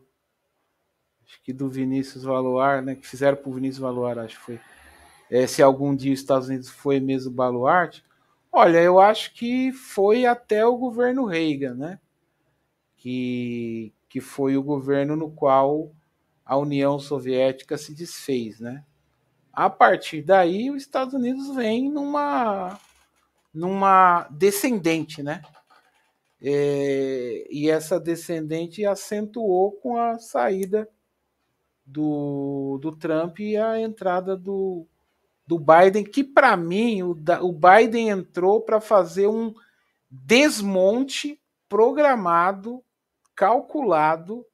acho que do Vinícius Valuar, né, que fizeram para o Vinícius Valuar, acho que foi. É, se algum dia os Estados Unidos foi mesmo baluarte. Olha, eu acho que foi até o governo Reagan, né? Que, que foi o governo no qual a União Soviética se desfez, né? A partir daí, os Estados Unidos vem numa, numa descendente, né? É, e essa descendente acentuou com a saída do, do Trump e a entrada do, do Biden, que para mim o, o Biden entrou para fazer um desmonte programado, calculado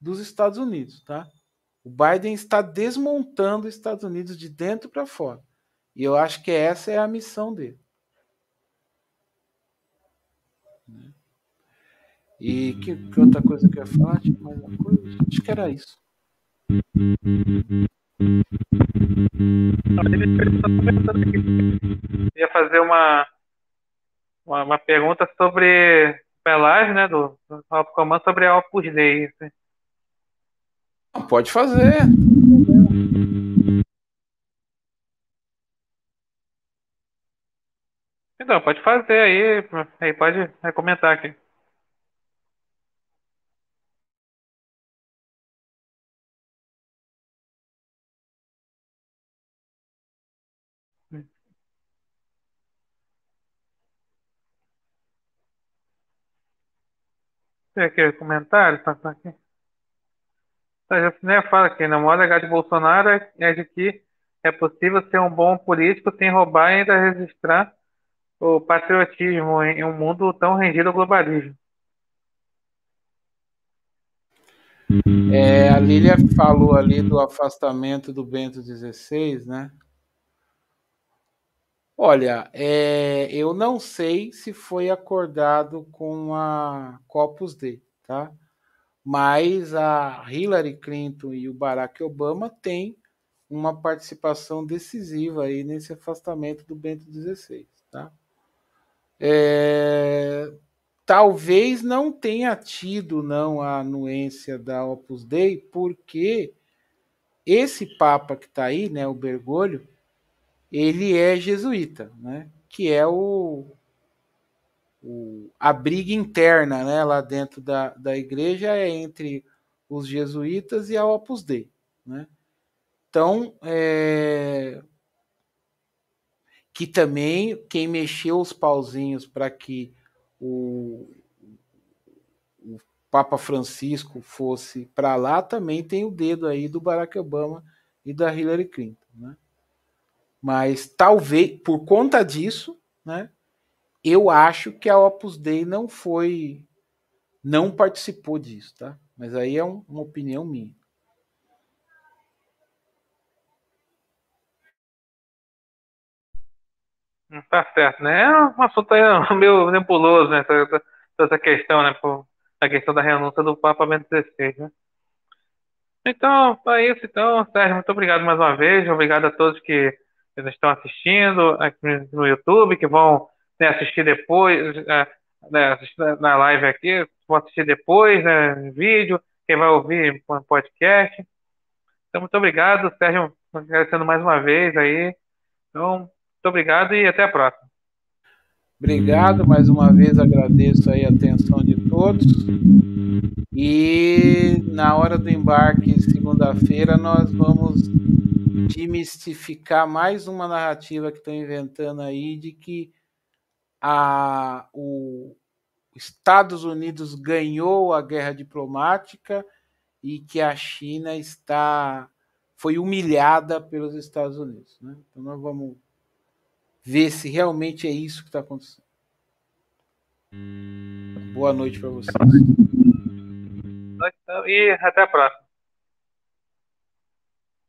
dos Estados Unidos, tá? O Biden está desmontando os Estados Unidos de dentro para fora. E eu acho que essa é a missão dele. E que, que outra coisa que eu ia falar? mais uma coisa? Acho que era isso. Eu ia fazer uma, uma, uma pergunta sobre Pelagem, né, do, do Alto Comando, sobre a Opus Dei. Assim. Pode fazer. Então, pode fazer aí, aí pode comentar aqui. Tem aqui comentário? Tá, tá aqui. Jaciné fala aqui, né? O maior legado de Bolsonaro é, é de que é possível ser um bom político sem roubar e ainda registrar o patriotismo em um mundo tão rendido ao globalismo. É, a Lília falou ali do afastamento do Bento XVI, né? Olha, é, eu não sei se foi acordado com a Corpus Dei, tá? Mas a Hillary Clinton e o Barack Obama têm uma participação decisiva aí nesse afastamento do Bento XVI, tá? É, talvez não tenha tido não a anuência da Opus Dei, porque esse Papa que está aí, né, o Bergoglio, ele é jesuíta, né? Que é o, o, a briga interna, né? Lá dentro da, da igreja é entre os jesuítas e a Opus Dei, né? Então, é, que também quem mexeu os pauzinhos para que o, o Papa Francisco fosse para lá também tem o dedo aí do Barack Obama e da Hillary Clinton, né? Mas talvez, por conta disso, né, eu acho que a Opus Dei não foi, não participou disso, tá? Mas aí é um, uma opinião minha. Tá certo, né? É um assunto aí meio nebuloso, né? Essa, essa questão, né? A questão da renúncia do Papa Bento XVI, né? Então, é isso então, Sérgio, muito obrigado mais uma vez, obrigado a todos que que estão assistindo no YouTube, que vão né, assistir depois, é, né, assistir na live aqui, vão assistir depois, né, em vídeo, quem vai ouvir no podcast. Então, muito obrigado, Sérgio, agradecendo mais uma vez aí. Então, muito obrigado e até a próxima. Obrigado, mais uma vez agradeço aí a atenção de todos. E na hora do embarque, segunda-feira, nós vamos demistificar mais uma narrativa que estão inventando aí de que a, o Estados Unidos ganhou a guerra diplomática e que a China está foi humilhada pelos Estados Unidos. Né? Então nós vamos ver se realmente é isso que está acontecendo. Boa noite para vocês. E até a próxima.